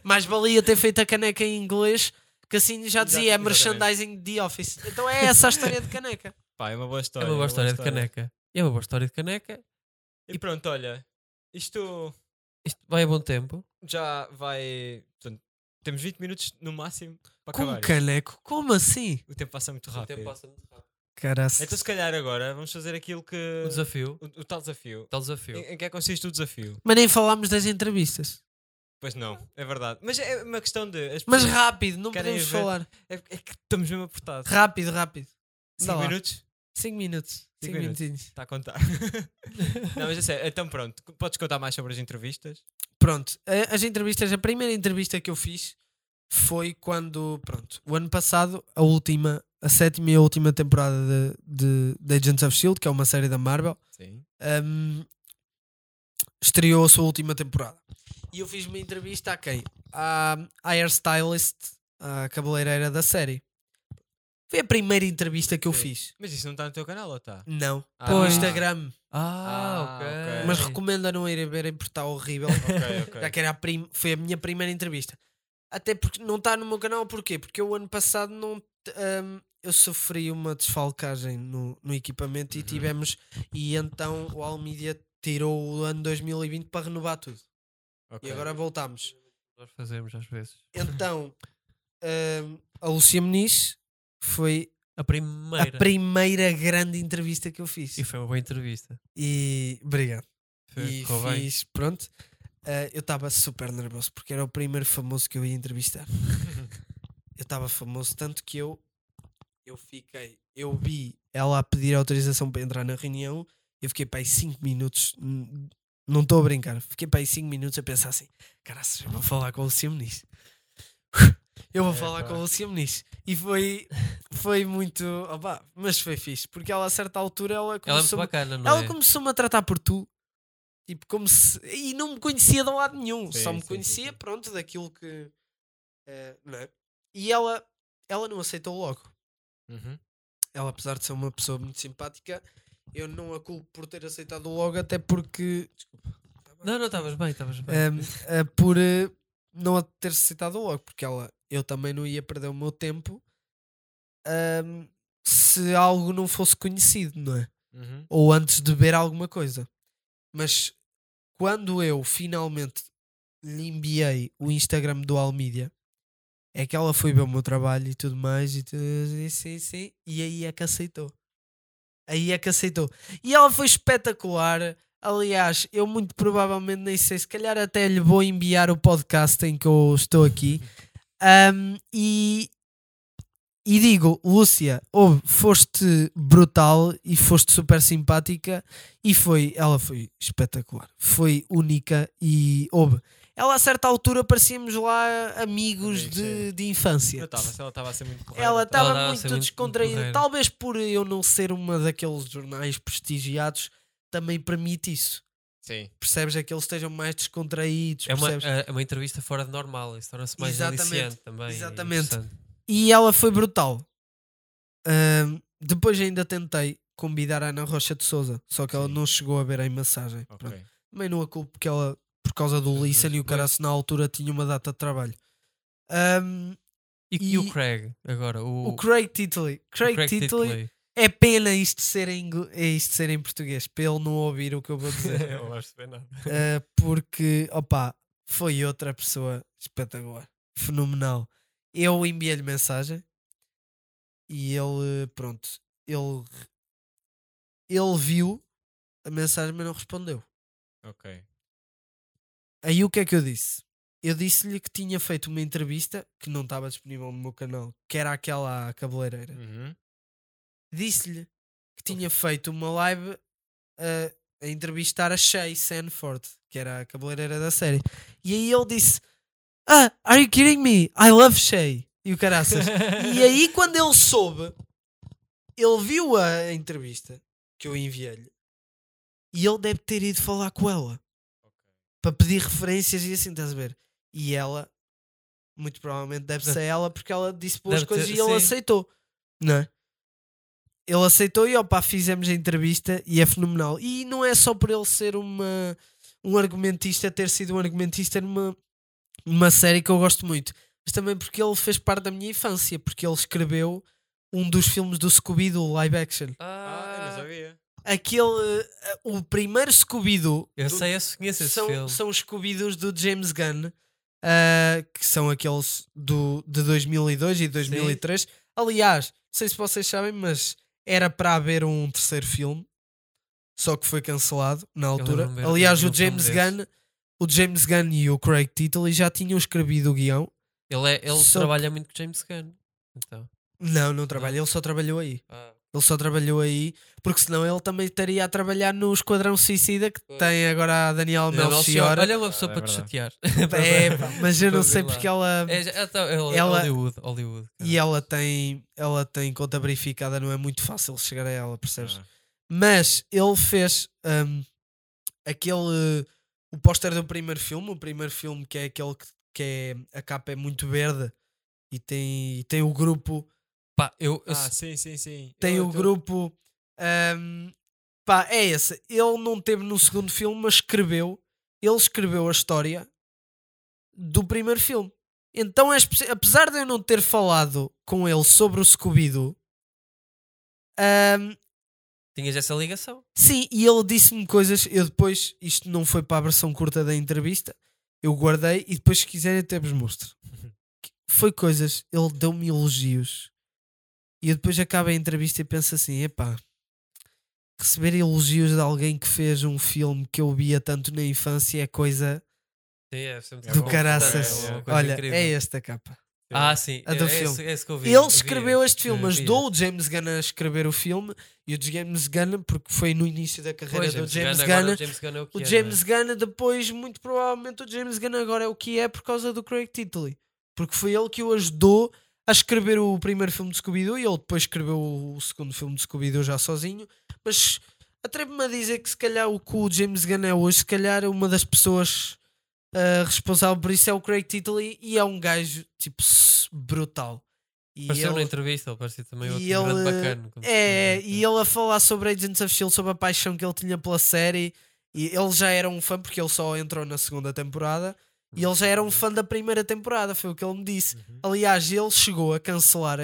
Mais valia ter feito a caneca em inglês, que assim já dizia, é merchandising de Office. Então é essa a história de caneca. Pá, é uma boa É história. uma boa história de caneca. É uma boa história de caneca. E pronto, olha, isto Isto vai a bom tempo. já vai. portanto, temos 20 minutos no máximo para Com acabar. isto. caneco? Como assim? O tempo passa muito O rápido. tempo passa muito rápido. Caraca. Então, se calhar agora vamos fazer aquilo que. O desafio. O, o tal desafio. Tal desafio. Em, em que é que consiste o desafio? Mas nem falámos das entrevistas. Pois não, é verdade. Mas é uma questão de. as Mas pessoas- rápido, não Querem podemos ver? falar. é, é que estamos mesmo apertados. Rápido, rápido. 5 lá. minutos? 5 minutos. Cinco 5 minutos. minutinhos. Está a contar. não, mas é sério. Então pronto, podes contar mais sobre as entrevistas? Pronto, a- as entrevistas, a primeira entrevista que eu fiz foi quando, pronto, o ano passado, a última, a sétima e a última temporada de, de, de Agents of Shield, que é uma série da Marvel, um, estreou a sua última temporada. E eu fiz uma entrevista a quem? À hairstylist, a cabeleireira da série. Foi a primeira entrevista que eu Sim. fiz. Mas isso não está no teu canal ou está? Não, Ah. no Instagram. Ah, Ah, ok. ok. Mas recomendo a não irem verem porque está horrível. Ok, ok. Já que era a prim- foi a minha primeira entrevista. Até porque não está no meu canal, porquê? Porque eu ano passado não. ahm, eu sofri uma desfalcagem no, no equipamento e Uhum. tivemos. E então o Almeida tirou o ano 2020 para renovar tudo. Ok. E agora voltamos. Nós fazemos às vezes. Então ahm, a Lucia Muniz foi A primeira. a primeira grande entrevista que eu fiz. E foi uma boa entrevista. E obrigado. Foi, e bem. fiz, pronto. Ah, eu estava super nervoso porque era o primeiro famoso que eu ia entrevistar. eu estava famoso tanto que eu eu fiquei, eu vi ela a pedir autorização para entrar na reunião, eu fiquei para aí 5 minutos, não estou a brincar, fiquei para aí 5 minutos a pensar assim, eu vou falar com o Luciano Muniz. Eu vou É, falar pá. com o Luciano Muniz. E foi, foi muito. opá, mas foi fixe, porque ela a certa altura ela Ela é começou bacana, ela é? começou-me a tratar por tu. Tipo, como se. E não me conhecia de lado nenhum. Sim, Só me sim, conhecia, sim. pronto, daquilo que. eh, não é? E ela, ela não aceitou logo. Uhum. Ela, apesar de ser uma pessoa muito simpática, eu não a culpo por ter aceitado logo, até porque. Desculpa. Não, não, estavas bem, estavas bem. Ehm, eh, por eh, não a ter aceitado logo, porque ela, eu também não ia perder o meu tempo ehm, se algo não fosse conhecido, não é? Uhum. ou antes de ver alguma coisa. Mas quando eu finalmente lhe enviei o Instagram do Almídia, é que ela foi ver o meu trabalho e tudo mais, e tudo, e sim, sim, e aí é que aceitou. Aí é que aceitou. E ela foi espetacular Aliás, eu muito provavelmente nem sei, se calhar até lhe vou enviar o podcast em que eu estou aqui. Ahm, e, e digo, Lúcia, ouve, foste brutal e foste super simpática e foi, ela foi espetacular, foi única e houve. Ela a certa altura parecíamos lá amigos Sim, de, sim. de infância. Notava-se, ela estava a ser muito porreira. Ela estava muito muito descontraída. porreira. Talvez por eu não ser uma daqueles jornais prestigiados, também permite isso. Sim. Percebes? É que eles estejam mais descontraídos. É uma, percebes? é uma entrevista fora de normal, isso torna-se mais Exatamente, também. e exatamente. E ela foi brutal. Depois ainda tentei convidar a Ana Rocha de Souza, só que ela Sim. não chegou a ver a massagem. Ok. Também não a culpo porque ela, por causa do Jesus, Listen e o caraço na altura tinha uma data de trabalho. Ahm, E, E- e o Craig, agora? O, o Craig Titley. o Craig, Craig Titley, Titley. É pena isto ser, em, é isto ser em português, para ele não ouvir o que eu vou dizer. Eu não vais perceber nada. Uh, porque, opa, foi outra pessoa espetacular, fenomenal. Eu enviei-lhe mensagem e ele, pronto, ele, ele viu a mensagem, mas não respondeu. Ok. Aí o que é que eu disse? Eu disse-lhe que tinha feito uma entrevista que não estava disponível no meu canal, que era aquela cabeleireira. Uhum. Disse-lhe que tinha feito uma live uh, a entrevistar a Shay Sanford, que era a cabeleireira da série. E aí ele disse: Ah, are you kidding me? I love Shay. E o caraças. e aí, quando ele soube, ele viu a entrevista que eu enviei-lhe e ele deve ter ido falar com ela para pedir referências e assim, estás a ver? E ela, muito provavelmente, deve Deve- ser ela porque ela disse boas deve coisas ter- e ele sim. aceitou, não é? Ele aceitou e opá, fizemos a entrevista e é fenomenal. E não é só por ele ser uma, um argumentista, ter sido um argumentista numa uma série que eu gosto muito, mas também porque ele fez parte da minha infância, porque ele escreveu um dos filmes do Scooby-Doo live action. Ah, eu não Ah, sabia. Aquele, eh, o primeiro Scooby-Doo eu sei, eu conheço esse são, filme. são os Scooby-Doos do James Gunn, ah, que são aqueles do, de 2002 e 2003. Aliás, não sei se vocês sabem, mas era para haver um terceiro filme, só que foi cancelado na altura. ver- Aliás, o James desse. Gunn, o James Gunn e o Craig Titley já tinham escrevido o guião. Ele, é, ele Só trabalha muito com James Gunn. Então. Não, não trabalha, ele só trabalhou aí. Ah, Ele só trabalhou aí, porque senão ele também estaria a trabalhar no Esquadrão Suicida que tem agora a Daniel Melchior. Olha uma pessoa Ah, é para te chatear. É, mas eu não sei porque ela. É, já- então, é Ela- Hollywood. Hollywood E ela tem, ela tem conta verificada, não é muito fácil chegar a ela, percebes? Ah. Mas ele fez hum, aquele. O póster do primeiro filme, o primeiro filme que é aquele que, que é. A capa é muito verde e tem, e tem o grupo. Pá, eu, eu Ah, sim, sim, sim. Tem o grupo. hum, pá, é esse. Ele não teve no segundo filme, mas escreveu. Ele escreveu a história do primeiro filme. Então, é apesar de eu não ter falado com ele sobre o Scooby-Doo, hum, tinhas essa ligação. Sim, e ele disse-me coisas. Eu depois, isto não foi para a versão curta da entrevista, eu guardei e depois, se quiserem, até vos mostro. Foi coisas, ele deu-me elogios e eu depois acabo a entrevista e penso assim: epá, receber elogios de alguém que fez um filme que eu via tanto na infância é coisa Sim, é do bom. caraças. É Olha, incrível. é esta capa. Ah, sim. A do é, filme. Esse, é esse que eu vi, Ele eu vi escreveu esse. este filme, vi ajudou o James Gunn a escrever o filme e o James Gunn, porque foi no início da esse. carreira Pois, do James agora Gunn, o James Gunn é o é, é? James Gunn, depois, muito provavelmente, o James Gunn agora é o que é por causa do Craig Titley. Porque foi ele que o ajudou a escrever o primeiro filme de Scooby-Doo e ele depois escreveu o segundo filme de Scooby-Doo já sozinho. Mas atrevo-me a dizer que se calhar o que o James Gunn é hoje, se calhar uma das pessoas ah, responsável por isso é o Craig Titley e é um gajo, tipo, brutal. E Apareceu na ele- entrevista, ele parecia também outro e grande ele, bacana. é, e ele a falar sobre Agents of Shield, sobre a paixão que ele tinha pela série. E ele já era um fã, porque ele só entrou na segunda temporada. E ele já era um fã da primeira temporada, foi o que ele me disse. Uhum. Aliás, ele chegou a cancelar a,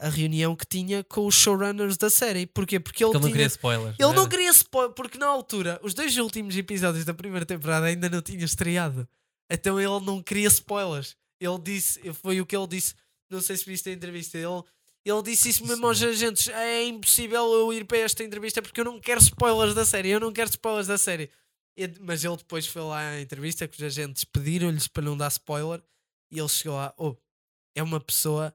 a, a reunião que tinha com os showrunners da série. Porquê? Porque ele, Porque ele não tinha. queria spoilers. Ele não era? queria spoiler, porque na altura, os dois últimos episódios da primeira temporada ainda não tinham estreado. Então ele não queria spoilers. Ele disse, foi o que ele disse. Não sei se viste a entrevista. Ele, Ele disse isso mesmo aos agentes: é impossível eu ir para esta entrevista porque eu não quero spoilers da série. Eu não quero spoilers da série. Mas ele depois foi lá à entrevista que os agentes pediram-lhes para não dar spoiler e ele chegou lá: oh, é uma pessoa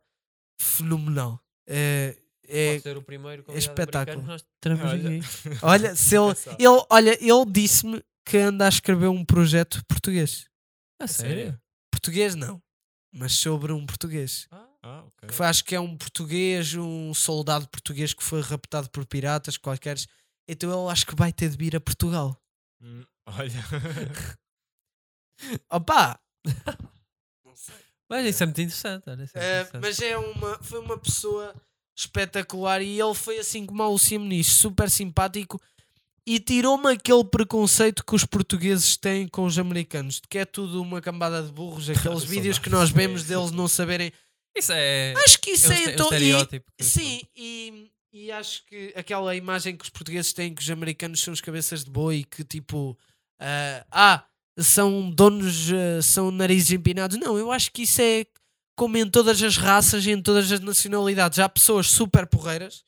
fenomenal. É, é, Pode ser o primeiro convidado espetáculo. que nós Olha. olha, se ele, Engraçado. ele, olha, ele disse-me que anda a escrever um projeto português. A sério? Português não, mas sobre um português. Ah, ok. Que foi- acho que é um português, um soldado português que foi raptado por piratas quaisquer. Então ele acho que vai ter de vir a Portugal. Hum, Olha. Opa! Mas isso é muito interessante. Olha, isso é Eh, interessante. mas é uma, foi uma pessoa espetacular e ele foi assim como a Lucia Muniz, super simpático e tirou-me aquele preconceito que os portugueses têm com os americanos, de que é tudo uma cambada de burros, aqueles vídeos que nós. vemos deles não saberem. Isso é. Acho que isso é é, é então- e- Sim, e, e acho que aquela imagem que os portugueses têm que os americanos são os cabeças de boi que tipo ah, ah, são donos, ah, são narizes empinados. Não, eu acho que isso é como em todas as raças e em todas as nacionalidades. Há pessoas super porreiras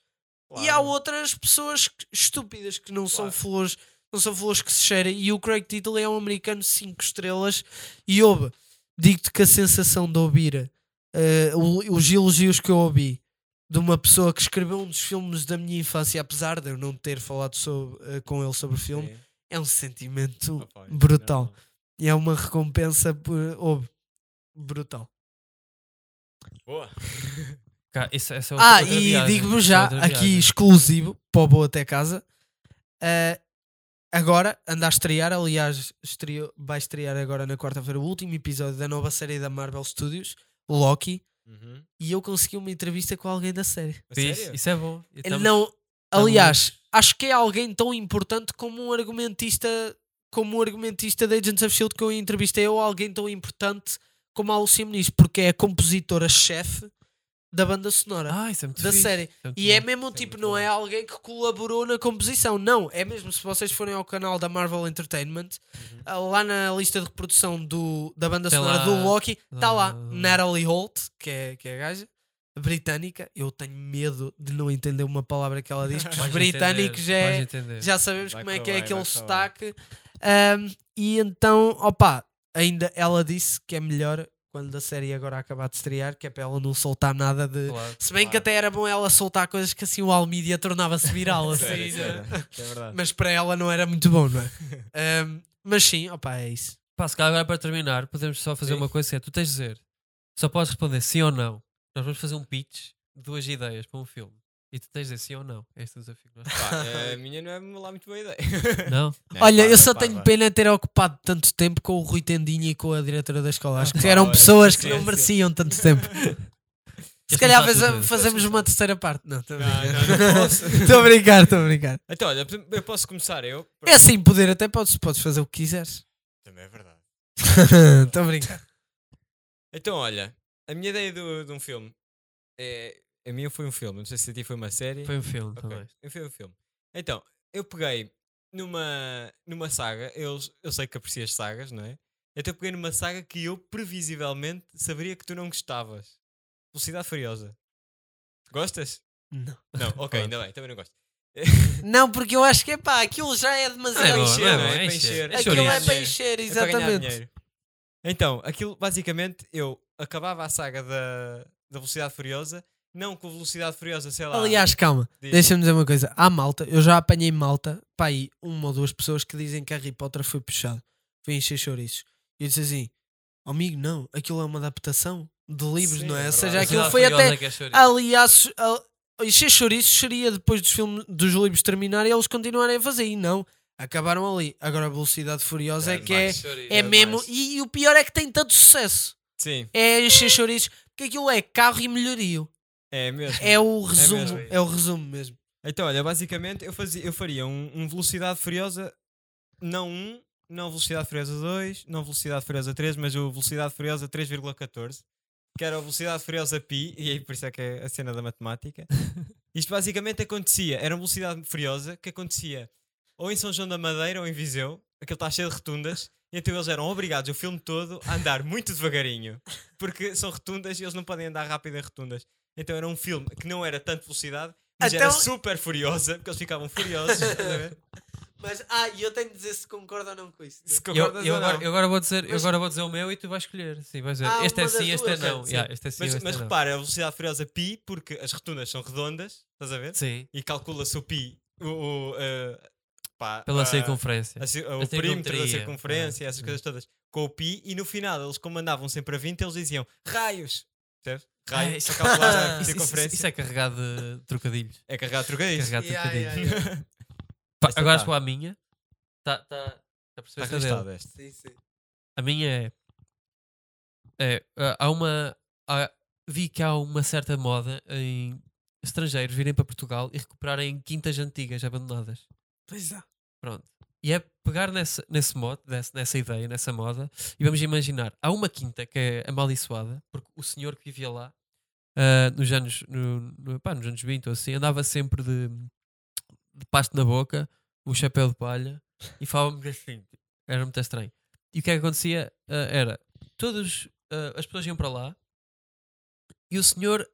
e há Claro. outras pessoas estúpidas que não são Claro. flores, não são flores que se cheirem. E o Craig Tittle é um americano 5 estrelas. E ouve, digo-te que a sensação de ouvir eh, o- os elogios que eu ouvi de uma pessoa que escreveu um dos filmes da minha infância, apesar de eu não ter falado sobre- eh, com ele sobre o filme, Sim. é um sentimento Opa, isso brutal. não- E é uma recompensa por, ouve, brutal. Boa. Cá, isso- essa é outra- Ah, outra e digo-vos essa é já, aqui viagem. exclusivo para o Boa Até Casa. eh, agora anda a estrear, aliás, estreou, vai estrear agora na quarta-feira o último episódio da nova série da Marvel Studios, Loki, Uhum. e eu consegui uma entrevista com alguém da série. Sério? Isso é bom. Ele estamos- não, aliás, acho que é alguém tão importante como um argumentista, como um argumentista da Agents of Shield que eu entrevistei, ou alguém tão importante como a Lucia Muniz, porque é a compositora-chefe da banda sonora. Ah, isso é muito da fixe, série. é muito E é bom. mesmo é tipo, muito não bom. é alguém que colaborou na composição, não. É mesmo, se vocês forem ao canal da Marvel Entertainment, Uhum. ah, lá na lista de reprodução do, da banda Tem sonora lá- do Loki, está lá lá- Natalie Holt, que é, que é a gaja, britânica. Eu tenho medo de não entender uma palavra que ela diz, porque os britânicos entender, vais é, já sabemos Vai como é que é aquele sotaque. Ahm, e então, opa, ainda ela disse que é melhor quando a série agora acabar de estrear, que é para ela não soltar nada de. Claro. Se bem que Claro. até era bom ela soltar coisas que assim o Almídia tornava-se viral, assim, Sério, sério. É verdade. mas para ela não era muito bom, não é? Ahm, mas sim, opa, é isso. Pá, se calhar agora para terminar, podemos só fazer Sim. uma coisa que é, tu tens de dizer, só podes responder sim ou não. Nós vamos fazer um pitch, duas ideias para um filme. E tu tens de dizer sim ou não. É este o desafio que nós Pá, a minha não é lá muito boa ideia. Não? Não, Olha, pá, eu só pá, tenho pá. pena de ter ocupado tanto tempo com o Rui Tendinha e com a diretora da escola. Acho que eram olha, pessoas que sim, não sim. mereciam tanto tempo. Se Queres calhar faz- fazemos uma terceira parte. Não, estou a Não, brincar. não, não posso. Estou a brincar, estou a brincar. Então, olha, eu posso começar eu. É assim, poder até podes, podes fazer o que quiseres. Também é verdade. Estou a brincar. Então, olha, a minha ideia do- de um filme é. A minha foi um filme, não sei se a ti foi uma série. Foi um filme Ok, também. fui um filme. Então, eu peguei numa, numa saga, eu, eu sei que aprecias sagas, não é? Então eu peguei numa saga que eu previsivelmente saberia que tu não gostavas. Velocidade Furiosa. Gostas? Não. Não, ok, ainda bem, também não gosto. Não, porque eu acho que é pá, aquilo já é Não demasiado. é bom, encher, não é não é? é Para encher. encher. É Aquilo é para encher, É para ganhar exatamente. dinheiro. Então, aquilo basicamente eu acabava a saga da, da Velocidade Furiosa, não com Velocidade Furiosa, sei lá. Aliás, calma, diz- deixa-me dizer uma coisa. Há malta, eu já apanhei malta, pá, aí uma ou duas pessoas que dizem que Harry Potter foi puxado, foi encher chouriços. E eu disse assim: "Oh, amigo, não, aquilo é uma adaptação de livros, Sim, não é? é Ou seja, aquilo foi até. é é. Aliás, al- encher chouriços seria depois dos, filmes, dos livros terminarem e eles continuarem a fazer. E não, acabaram ali. Agora a velocidade furiosa é, É que é, Chouriço. é mesmo. E, e o pior é que tem tanto sucesso. Sim, É encher chouriços, porque aquilo é carro e melhorio. É mesmo. É o resumo, mesmo. é, o resumo mesmo. Então, olha, basicamente eu, fazia, eu faria um, um Velocidade Furiosa, não um, não Velocidade Furiosa 2, não Velocidade Furiosa 3, mas o Velocidade Furiosa 3,14, que era o Velocidade Furiosa Pi, e aí por isso é que é a cena da matemática. Isto basicamente acontecia, era uma Velocidade Furiosa que acontecia ou em São João da Madeira ou em Viseu, aquele está cheio de rotundas, e então eles eram obrigados o filme todo a andar muito devagarinho, porque são rotundas e eles não podem andar rápido em rotundas. Então era um filme que não era tanto velocidade, mas era Então- super furiosa, porque eles ficavam furiosos. a? Mas, ah, e eu tenho de dizer se concordo ou não com isso. Se Eu, concordas eu ou agora, não. eu agora vou dizer, eu Mas- agora vou dizer o meu e tu vais escolher. Sim, vais dizer. Ah, este é sim, este é não. sim. Yeah, este é sim, Mas, este mas é não. repara, a velocidade furiosa pi, porque as rotundas são redondas, estás a ver? Sim, E calcula-se o pi, o, o, eh, pá, pela a- circunferência. a ci- o A perímetro da circunferência. Ah, essas sim. coisas todas, com o pi, e no final eles, como andavam sempre a 20, eles diziam raios. Percebes? Raios, Ah, isso- calcular a Isso- isso- é carregado de trocadilhos. É carregar trocadilhos. Carregado de Yeah, trocadilhos. yeah, yeah. Pá, agora tá. chegou a minha. Tá, tá, tá a perceber Está esta. Sim, sim. A minha é. é ah, há uma. há- vi que há uma certa moda em estrangeiros virem para Portugal e recuperarem quintas antigas abandonadas. Pois é. Pronto. E é pegar nesse, nesse modo, nessa, nessa ideia, nessa moda, e vamos imaginar: há uma quinta que é amaldiçoada, porque o senhor que vivia lá, ah, nos, anos, no, no- pá, nos anos 20 ou assim, andava sempre de, de pasto na boca, um chapéu de palha, e falava-me assim. Era muito estranho. E o que é que acontecia? Ah, era todos ah, as pessoas iam para lá e o senhor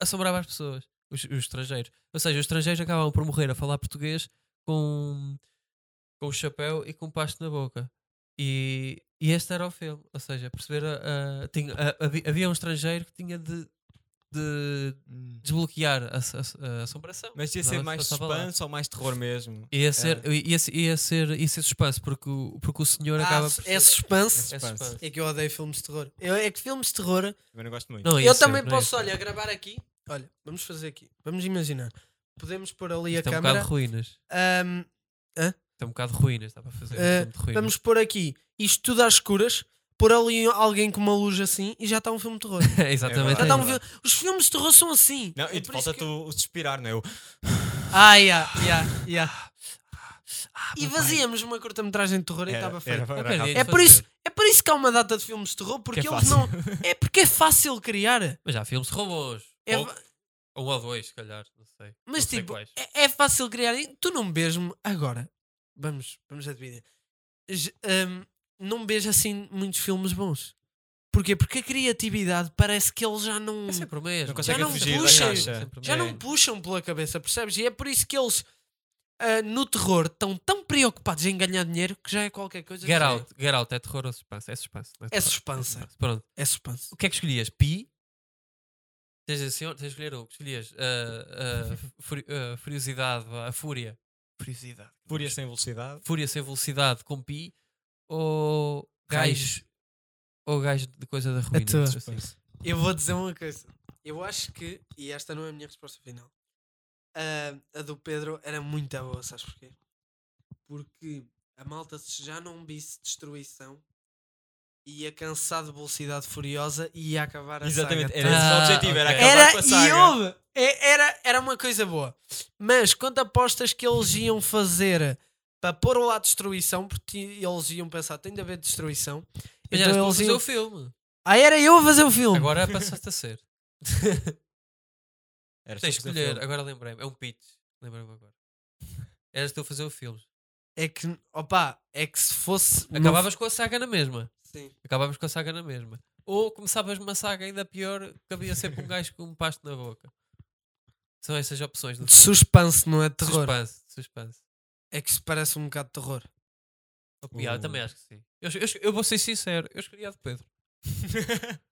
assombrava as pessoas, os, os estrangeiros. Ou seja, os estrangeiros acabavam por morrer a falar português com, com o chapéu e com o pasto na boca. E, e este era o filme. Ou seja, perceber. a- a- tinha, a- havia, havia um estrangeiro que tinha de, de desbloquear a, a- a assombração. Mas ia ser se mais suspense ou mais terror mesmo? Ia ser, ia, ser- ia, ser, ia ser suspense, porque o, porque o senhor Ah, acaba por. é suspense. é suspense. suspense. É que eu odeio filmes de terror. Eu, é que filmes de terror. Também não gosto muito. Não, eu ser, também posso, olha, gravar aqui. Olha, vamos fazer aqui. Vamos imaginar. Podemos pôr ali Isto a é um câmera. bocado de ruínas. Ahm, Isto é um bocado de ruínas, está para fazer. um Eh, filme de ruínas. vamos pôr aqui isto tudo às escuras. Pôr ali alguém com uma luz assim e já está um filme de terror. É exatamente. Já É está um filme- Os filmes de terror são assim. Não, É e te por falta que- tu o suspirar, não é? Eu- Ah, yeah, yeah, yeah. Ah, E fazíamos uma curta-metragem de terror e estava feito. rápido. É por, isso, é por isso que há uma data de filmes de terror, porque Que é eles fácil. não. É porque é fácil criar. Mas já há filmes de robôs. É Ou, ou dois, se calhar. Não sei. Mas Não sei tipo, quais. é, é fácil criar. E Tu não mesmo agora. Vamos, vamos adivinhar. Hum, não vejo assim muitos filmes bons. Porquê? Porque a criatividade parece que eles já não. É sempre o mesmo. Não conseguem não fugir puxam. o já não puxam pela cabeça, percebes? E é por isso que eles ah, no terror estão tão preocupados em ganhar dinheiro que já é qualquer coisa. Get que out. Get out é terror ou suspense? É suspense. É terror. suspense. Pronto. É suspense. O que é que escolhias? Pi? Tens, assim, tens de escolher um. Escolhias ah, ah, furi- ah, Furiosidade, a Fúria. Furiosidade. Fúria sem velocidade. Fúria sem velocidade com Pi ou gajo ou gajo de coisa da ruína. tua. assim. Eu vou dizer uma coisa. Eu acho que, e esta não é a minha resposta final, a, a do Pedro era muito boa, sabes porquê? Porque a malta se já não visse destruição ia cansar de velocidade furiosa e ia acabar a Exatamente, saga era esse o objetivo, era acabar Era, com a e saga. houve, é- era, era uma coisa boa. Mas quando apostas que eles iam fazer para pôr lá destruição, porque eles iam pensar, tem de haver destruição. Mas então eles fazer iam... o filme. Ah, era eu a fazer o filme. Agora passaste a ser. Era Tens de fazer escolher. Agora lembrei-me. É um pitch. Lembrei-me agora. Eras tu a fazer o filme. É que, opa, é que se fosse. no- Acabavas com a saga na mesma. Sim. Acabavas com a saga na mesma. Ou começavas uma saga ainda pior que havia sempre um gajo com um pasto na boca. São essas opções. No De suspense, não é de terror. Suspense. Suspense. É que isso parece um bocado de terror. Yeah, eu também acho que sim. Eu, eu, eu vou ser sincero. Eu escolhi a de Pedro.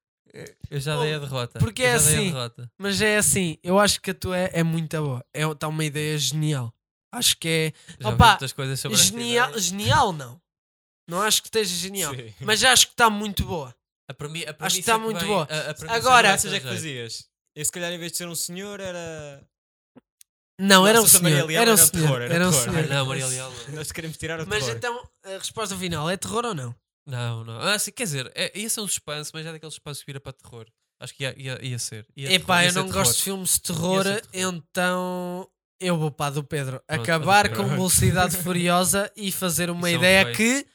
Eu já dei a derrota. porque é assim. Mas é assim, eu acho que a tua é, é muito boa. É, está uma ideia genial. Acho que é Já Opa, vi muitas coisas sobre esta genial. Genial, não. Não acho que esteja genial. Sim. Mas acho que está muito boa. A premi- a Acho que está muito vem- boa. a- a Agora- é que fazias. E se calhar em vez de ser um senhor era. Não, era um senhor. Era um senhor. terror, era um terror. senhor. Ah, não, Maria Leal. não. Nós queremos tirar o Mas terror. então, a resposta final é terror ou não? Não, não. Ah, sim, quer dizer, é, ia ser um suspense, mas é daquele suspense que vira para terror. Acho que ia, ia, ia ser. Ia Epá, terror, ia eu ser não terror. gosto de filmes de terror, terror. então eu vou para a do Pedro. Pronto, Acabar com velocidade furiosa e fazer uma Isso é um ideia que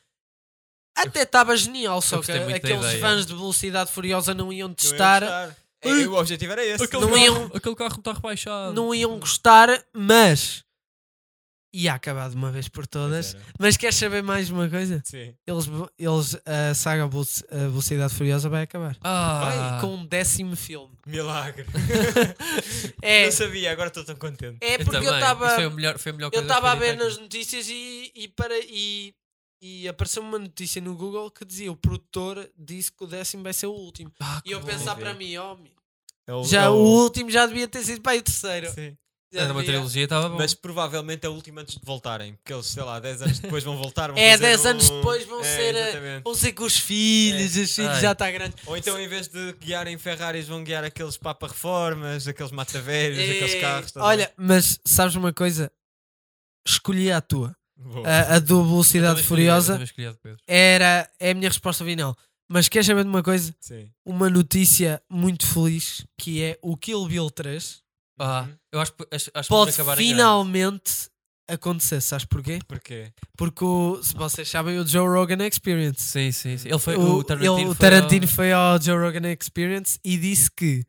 até estava genial, só que aqueles ideia. fãs de velocidade furiosa não iam Não ia testar, gostar. É, o objetivo era esse. Aquele, Não carro, iam- aquele carro está rebaixado. não iam gostar, mas ia acabar de uma vez por todas. Mas queres saber mais uma coisa? Sim. Eles, eles a saga a Velocidade Furiosa vai acabar. Ah, Com um décimo filme. Milagre. É, Não sabia, agora estou tão contente. é porque eu estava. Foi, o melhor, foi a melhor Eu estava a ver nas notícias e, e, para, e, e apareceu uma notícia no Google que dizia o produtor disse que o décimo vai ser o último. Ah, E eu pensar para mim, oh, meu, É o- já é o último já devia ter sido para o terceiro. Sim. Era uma trilogia, estava bom. Mas provavelmente é o último antes de voltarem. Porque eles, sei lá, 10 anos depois vão voltar. Vão É, fazer 10 anos um- depois vão É, ser, eh, exatamente. Vão ser com os filhos, os filhos Ai. já está grande. Ou então, em vez de guiarem Ferraris, vão guiar aqueles Papa-Reformas, aqueles mata-velhos, aqueles Eh, carros. ver? Olha, mas sabes uma coisa? Escolhi a tua. A, a do Eu Velocidade Furiosa escolhi era, é a minha resposta final. Mas queres saber de uma coisa? Sim. Uma notícia muito feliz que é o Kill Bill 3 Ah, Uhum. eu acho, acho, acho que pode em grande. finalmente acontecer. Sabes porquê? Porquê? Porque, o, se vocês sabem, o Joe Rogan Experience. Sim, sim, sim. Ele foi, o, o, Tarantino, ele- o foi Tarantino ao- foi ao Joe Rogan Experience e disse que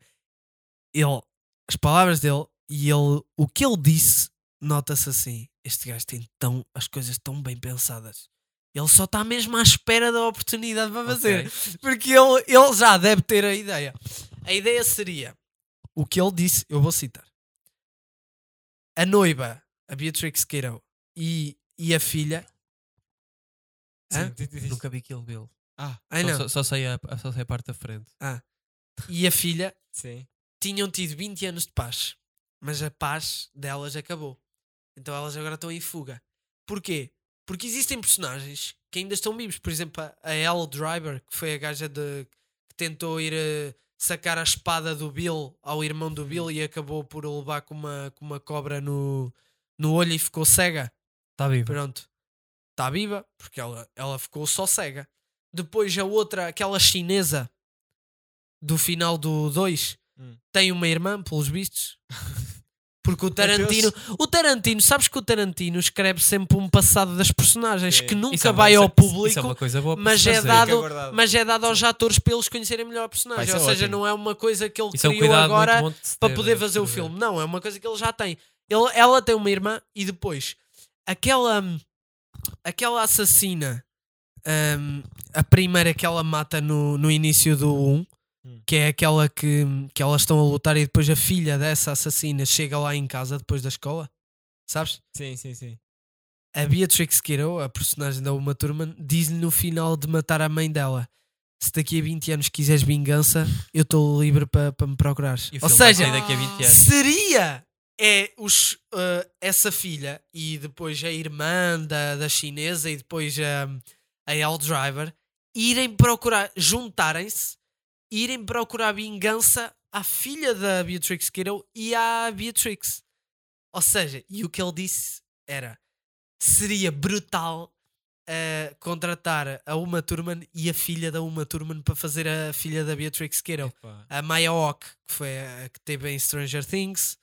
ele, as palavras dele e ele, o que ele disse, nota-se assim: este gajo tem tão, as coisas tão bem pensadas. Ele só está mesmo à espera da oportunidade para fazer. Porque ele, ele já deve ter a ideia. A ideia seria o que ele disse, eu vou citar. A noiva, a Beatrix Kiddo e, e a filha. Sim, diz- diz- Nunca vi Kill Bill. Ah, Ai Só- não. Só, só, sei a, só sei a parte da frente. E a filha sim. tinham tido 20 anos de paz, mas a paz delas acabou. Então elas agora estão em fuga. Porquê? Porque existem personagens que ainda estão vivos. Por exemplo, a- a Elle Driver, que foi a gaja de, que tentou ir eh, sacar a espada do Bill ao irmão do Bill e acabou por levar com uma, com uma cobra no, no olho e ficou cega. Está vivo. Pronto. Está viva, porque ela, ela ficou só cega. Depois a outra, aquela chinesa do final do 2, Hum. tem uma irmã, pelos vistos. Porque o Tarantino, o Tarantino, sabes que o Tarantino escreve sempre um passado das personagens Sim. que nunca é vai é- ao público, Isso é uma coisa boa para mas é dado- mas é dado aos atores para eles conhecerem melhor a personagem. Vai Ou seja, ótimo. não é uma coisa que ele Isso é um criou agora muito para poder de fazer o filme. Não, é uma coisa que ele já tem. Ele, ela tem uma irmã e depois aquela aquela assassina hum, a primeira que ela mata no, no início do 1 Hum. que é aquela que, que elas estão a lutar e depois a filha dessa assassina chega lá em casa depois da escola sabes? Sim, sim, sim. A Beatrix Kiddo, a personagem da Uma Thurman, diz-lhe no final de matar a mãe dela se daqui a 20 anos quiseres vingança eu estou livre para para me procurares ou seja, sair daqui a 20 anos. seria é os, uh, essa filha e depois a irmã da, da chinesa e depois um, a El Driver irem procurar, juntarem-se, irem procurar vingança à filha da Beatrix Kiddo e à Beatrix. Ou seja, e o que ele disse era seria brutal uh, contratar a Uma Thurman e a filha da Uma Thurman para fazer a filha da Beatrix Kiddo a Maya Hawke, que foi a que teve em Stranger Things.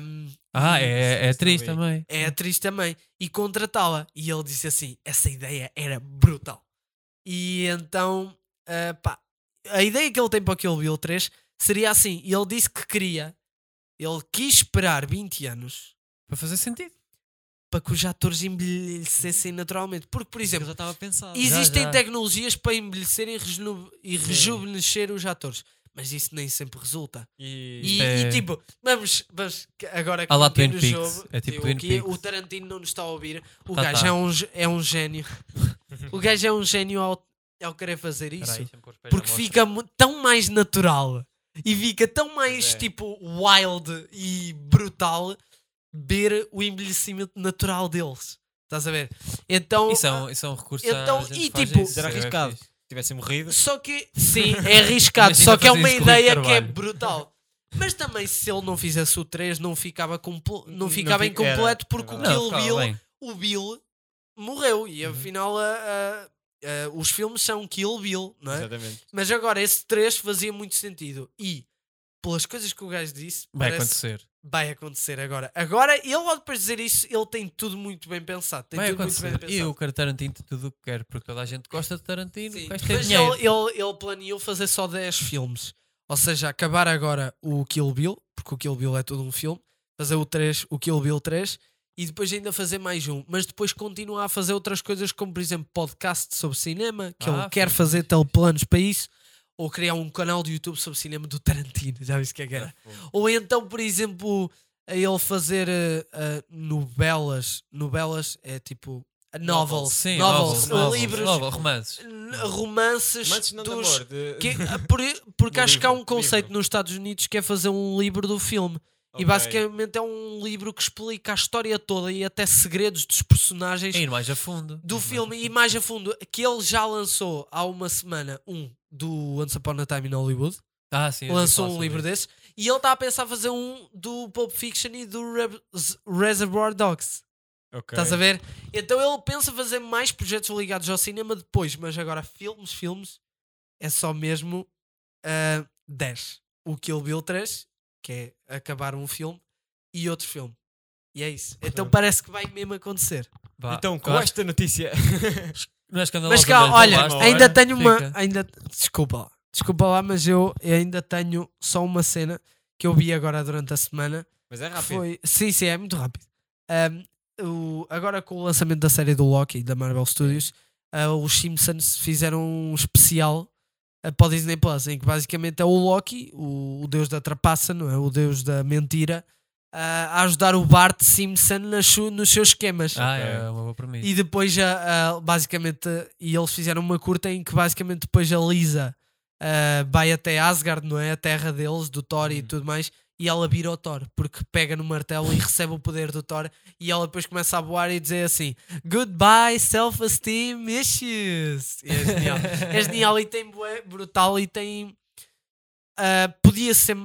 um, Ah, é, é atriz também. é atriz também. E contratá-la. E ele disse assim: essa ideia era brutal. E então, ah, pá, a ideia que ele tem para o Kill Bill 3 seria assim: ele disse que queria, ele quis esperar 20 anos Para fazer sentido. para que os atores envelhecessem naturalmente. Porque, por Eu exemplo, já estava pensado. Existem já. tecnologias para envelhecer e, rejuve- e rejuvenescer os atores, mas isso nem sempre resulta. E, E, é- e, tipo, vamos, vamos agora que Peaks. ouve, É tipo o Tarantino não nos está a ouvir. O Tá, gajo tá. É, um, é um gênio. o gajo é um gênio ao, ao querer fazer isso. Aí, porque fica tão mais natural e fica tão mais é. tipo wild e brutal ver o envelhecimento natural deles. Estás a ver? Então, Isso é um, isso é um recurso. Então, a gente e tipo- isso, Era é arriscado. Se tivessem morrido, Só que, sim, é arriscado, só que é uma ideia que é brutal. Mas também, se ele não fizesse o 3, não ficava, comple- não Não ficava fica- era, incompleto, porque é o. Kill Bill, bem. o Bill morreu. E Uhum. afinal, a- a- a- os filmes são Kill Bill, não é? exatamente. Mas agora, esse 3 fazia muito sentido. E, pelas coisas que o gajo disse, Vai acontecer. vai acontecer agora. Agora, ele, ao depois dizer isso, ele tem tudo muito bem pensado. Tem Vai tudo muito bem acontecer. pensado. E o cara Tarantino tudo o que quer, porque toda a gente gosta de Tarantino. Sim, Mas ele, ele, ele planeou fazer só 10 filmes. Ou seja, acabar agora o Kill Bill, porque o Kill Bill é todo um filme, fazer o 3, o Kill Bill 3, e depois ainda fazer mais um, mas depois continuar a fazer outras coisas, como por exemplo podcast sobre cinema, que Ah, ele quer fazer teleplanos para isso, ou criar um canal de YouTube sobre cinema do Tarantino, já viste o que é que era? Ou então, por exemplo, a ele fazer eh, eh, novelas, novelas é tipo novels, Sim, novels, novels, novels, livros, novels, romances. romances de dos, amor. De... que- por- porque acho que há um livro, conceito livro. nos Estados Unidos que é fazer um livro do filme. E Ok. basicamente é um livro que explica a história toda e até segredos dos personagens ir mais a fundo. do mais filme a e mais a fundo. Que ele já lançou há uma semana um do Once Upon a Time in Hollywood. Ah, sim, lançou um livro desse. E ele está a pensar fazer um do Pulp Fiction e do Re- Reservoir Dogs. Ok. Estás a ver? Então ele pensa fazer mais projetos ligados ao cinema depois, mas agora filmes, filmes, é só mesmo ah, 10. O Kill Bill 3, que é acabar um filme, e outro filme. E é isso. Então parece que vai mesmo acontecer. Vá, Então, eu com acho esta notícia. é escandaloso, Mas cá, mas olha, ainda tenho uma. fica. Ainda, desculpa lá. Desculpa lá, mas eu ainda tenho só uma cena que eu vi agora durante a semana. Mas é rápido. Foi, sim, sim, é muito rápido. Um, o- agora com o lançamento da série do Loki da Marvel Studios, uh, os Simpsons fizeram um especial para o Disney Plus, em que basicamente é o Loki, o, o deus da trapaça, não é? O deus da mentira, a ajudar o Bart Simpson nas nos seus esquemas. Ah, Ok. é uma boa premissa. E depois, a, a- basicamente, e eles fizeram uma curta em que basicamente depois a Lisa ah, vai até Asgard, não é? A terra deles, do Thor e Uhum. tudo mais, e ela vira o Thor, porque pega no martelo e recebe o poder do Thor, e ela depois começa a voar e dizer assim: Goodbye, self-esteem issues. E é genial. é genial e tem brutal e tem. ah, podia ser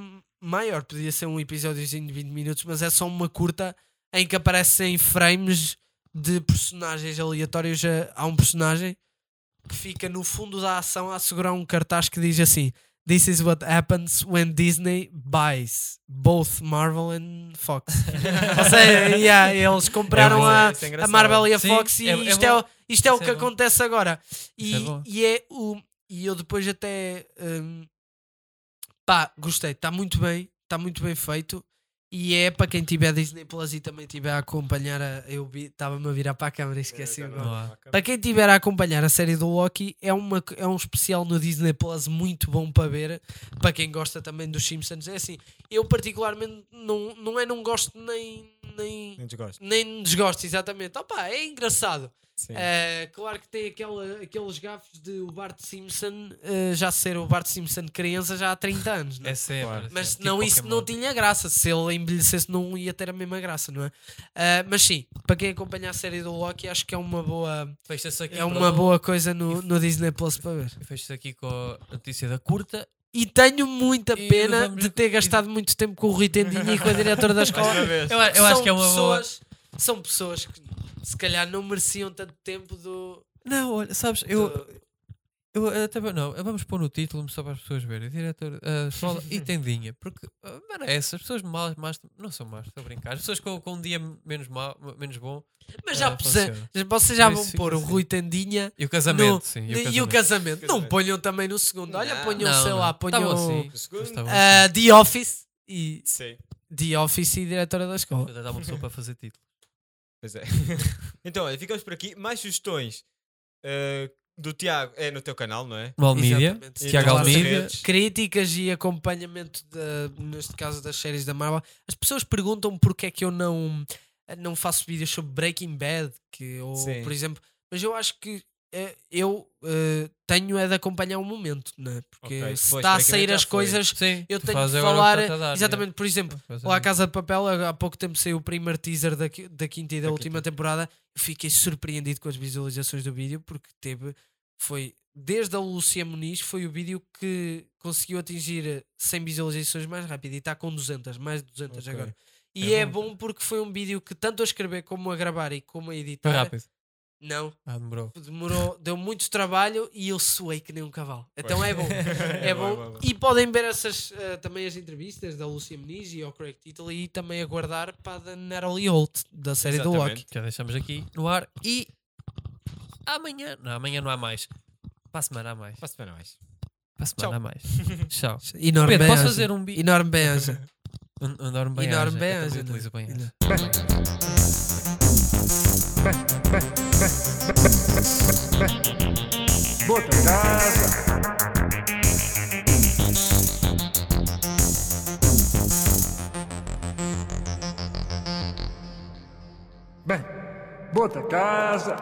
maior, podia ser um episódio de 20 minutos, mas é só uma curta em que aparecem frames de personagens aleatórios. Há um personagem que fica no fundo da ação a segurar um cartaz que diz assim: This is what happens when Disney buys both Marvel and Fox. Ou seja, yeah, eles compraram bom, a, é a. Marvel e a Sim, Fox e é- é isto, é, o- isto é o que é acontece agora. E, é e é o. E eu depois até. hum, pá, gostei, está muito bem, está muito bem feito. E é para quem tiver Disney Plus e também tiver a acompanhar a. Eu estava-me a virar para a câmera e esqueci agora. Há. Para quem tiver a acompanhar a série do Loki, é, uma, é um especial no Disney Plus muito bom para ver. Para quem gosta também dos Simpsons, é assim. Eu, particularmente, não, não é não gosto nem. nem Nem desgosto. nem desgosto, exatamente. Opa, é engraçado. É, claro que tem aquela, aqueles gafos de o Bart Simpson eh, já ser o Bart Simpson criança já há 30 anos, não é? É sempre. Claro. Mas sempre, senão tipo isso Pokémon. não tinha graça. Se ele envelhecesse, não ia ter a mesma graça, não é? Ah, mas sim, para quem acompanha a série do Loki, acho que é uma boa, é uma pronto. boa coisa no, no Disney Plus para ver. Fecha-se aqui com a notícia da curta. E tenho muita pena vamos- de ter gastado muito tempo com o Rui Tendinha e com a diretora da escola. Eu, eu São acho que é uma boa. pessoas, São pessoas que se calhar não mereciam tanto tempo do. Não, olha, sabes, eu, do- eu até não, vamos pôr no título só para as pessoas verem. Diretor, a escola e tendinha, porque ah, merece. As pessoas mal, más não são más, estou a brincar. As pessoas com, com um dia menos, mau, menos bom Mas já ah, puser- funciona. vocês já vão pôr o assim. Rui Tendinha E o casamento, no- sim. e, E o o casamento. casamento. Não Casamento. ponham também no segundo. Olha, Não. ponham, Não, sei não. lá, ponham assim. O? Tá ah, The Office e Sim. The Office e diretora da escola. Dar uma pessoa para fazer título. Pois é. então, olha, ficamos por aqui. Mais sugestões eh, do Tiago. É no teu canal, não é? Exatamente. Tiago Almeida. redes. Críticas e acompanhamento, de, neste caso das séries da Marvel. As pessoas perguntam porque é que eu não, não faço vídeos sobre Breaking Bad, que, ou, Sim. por exemplo. Mas eu acho que eu eh, tenho é de acompanhar o momento, né? porque Ok, se está a sair as foi. coisas, Sim, eu tenho de falar. dar, exatamente, por exemplo, lá a. Casa de Papel, há pouco tempo saiu o primeiro teaser da, da quinta e da, Da última temporada. Eu fiquei surpreendido com as visualizações do vídeo porque teve, foi desde a Lucia Muniz, foi o vídeo que conseguiu atingir 100 visualizações mais rápido e está com 200, mais de 200 Ok. agora. E É é, bom. bom porque foi um vídeo que tanto a escrever como a gravar e como a Foi editar. rápido. Não, Ah, demorou. demorou, deu muito trabalho e eu suei que nem um cavalo. Então é bom. É, É bom. bom, é bom. E podem ver essas, eh, também as entrevistas da Lucia Muniz e ao Craig Tittle e também aguardar para a da Natalie Holt, da série do Exatamente. Loki. Já deixamos aqui no ar. E amanhã. Não, amanhã não há mais. Para a semana há mais. Para a semana mais. Para a semana há mais. Tchau. Enorme Pedro, posso fazer um bi- Enorme bem-aja. Um, um dorme bem Enorme bem Eu é? utilizo. Bota casa. Bem, bota casa.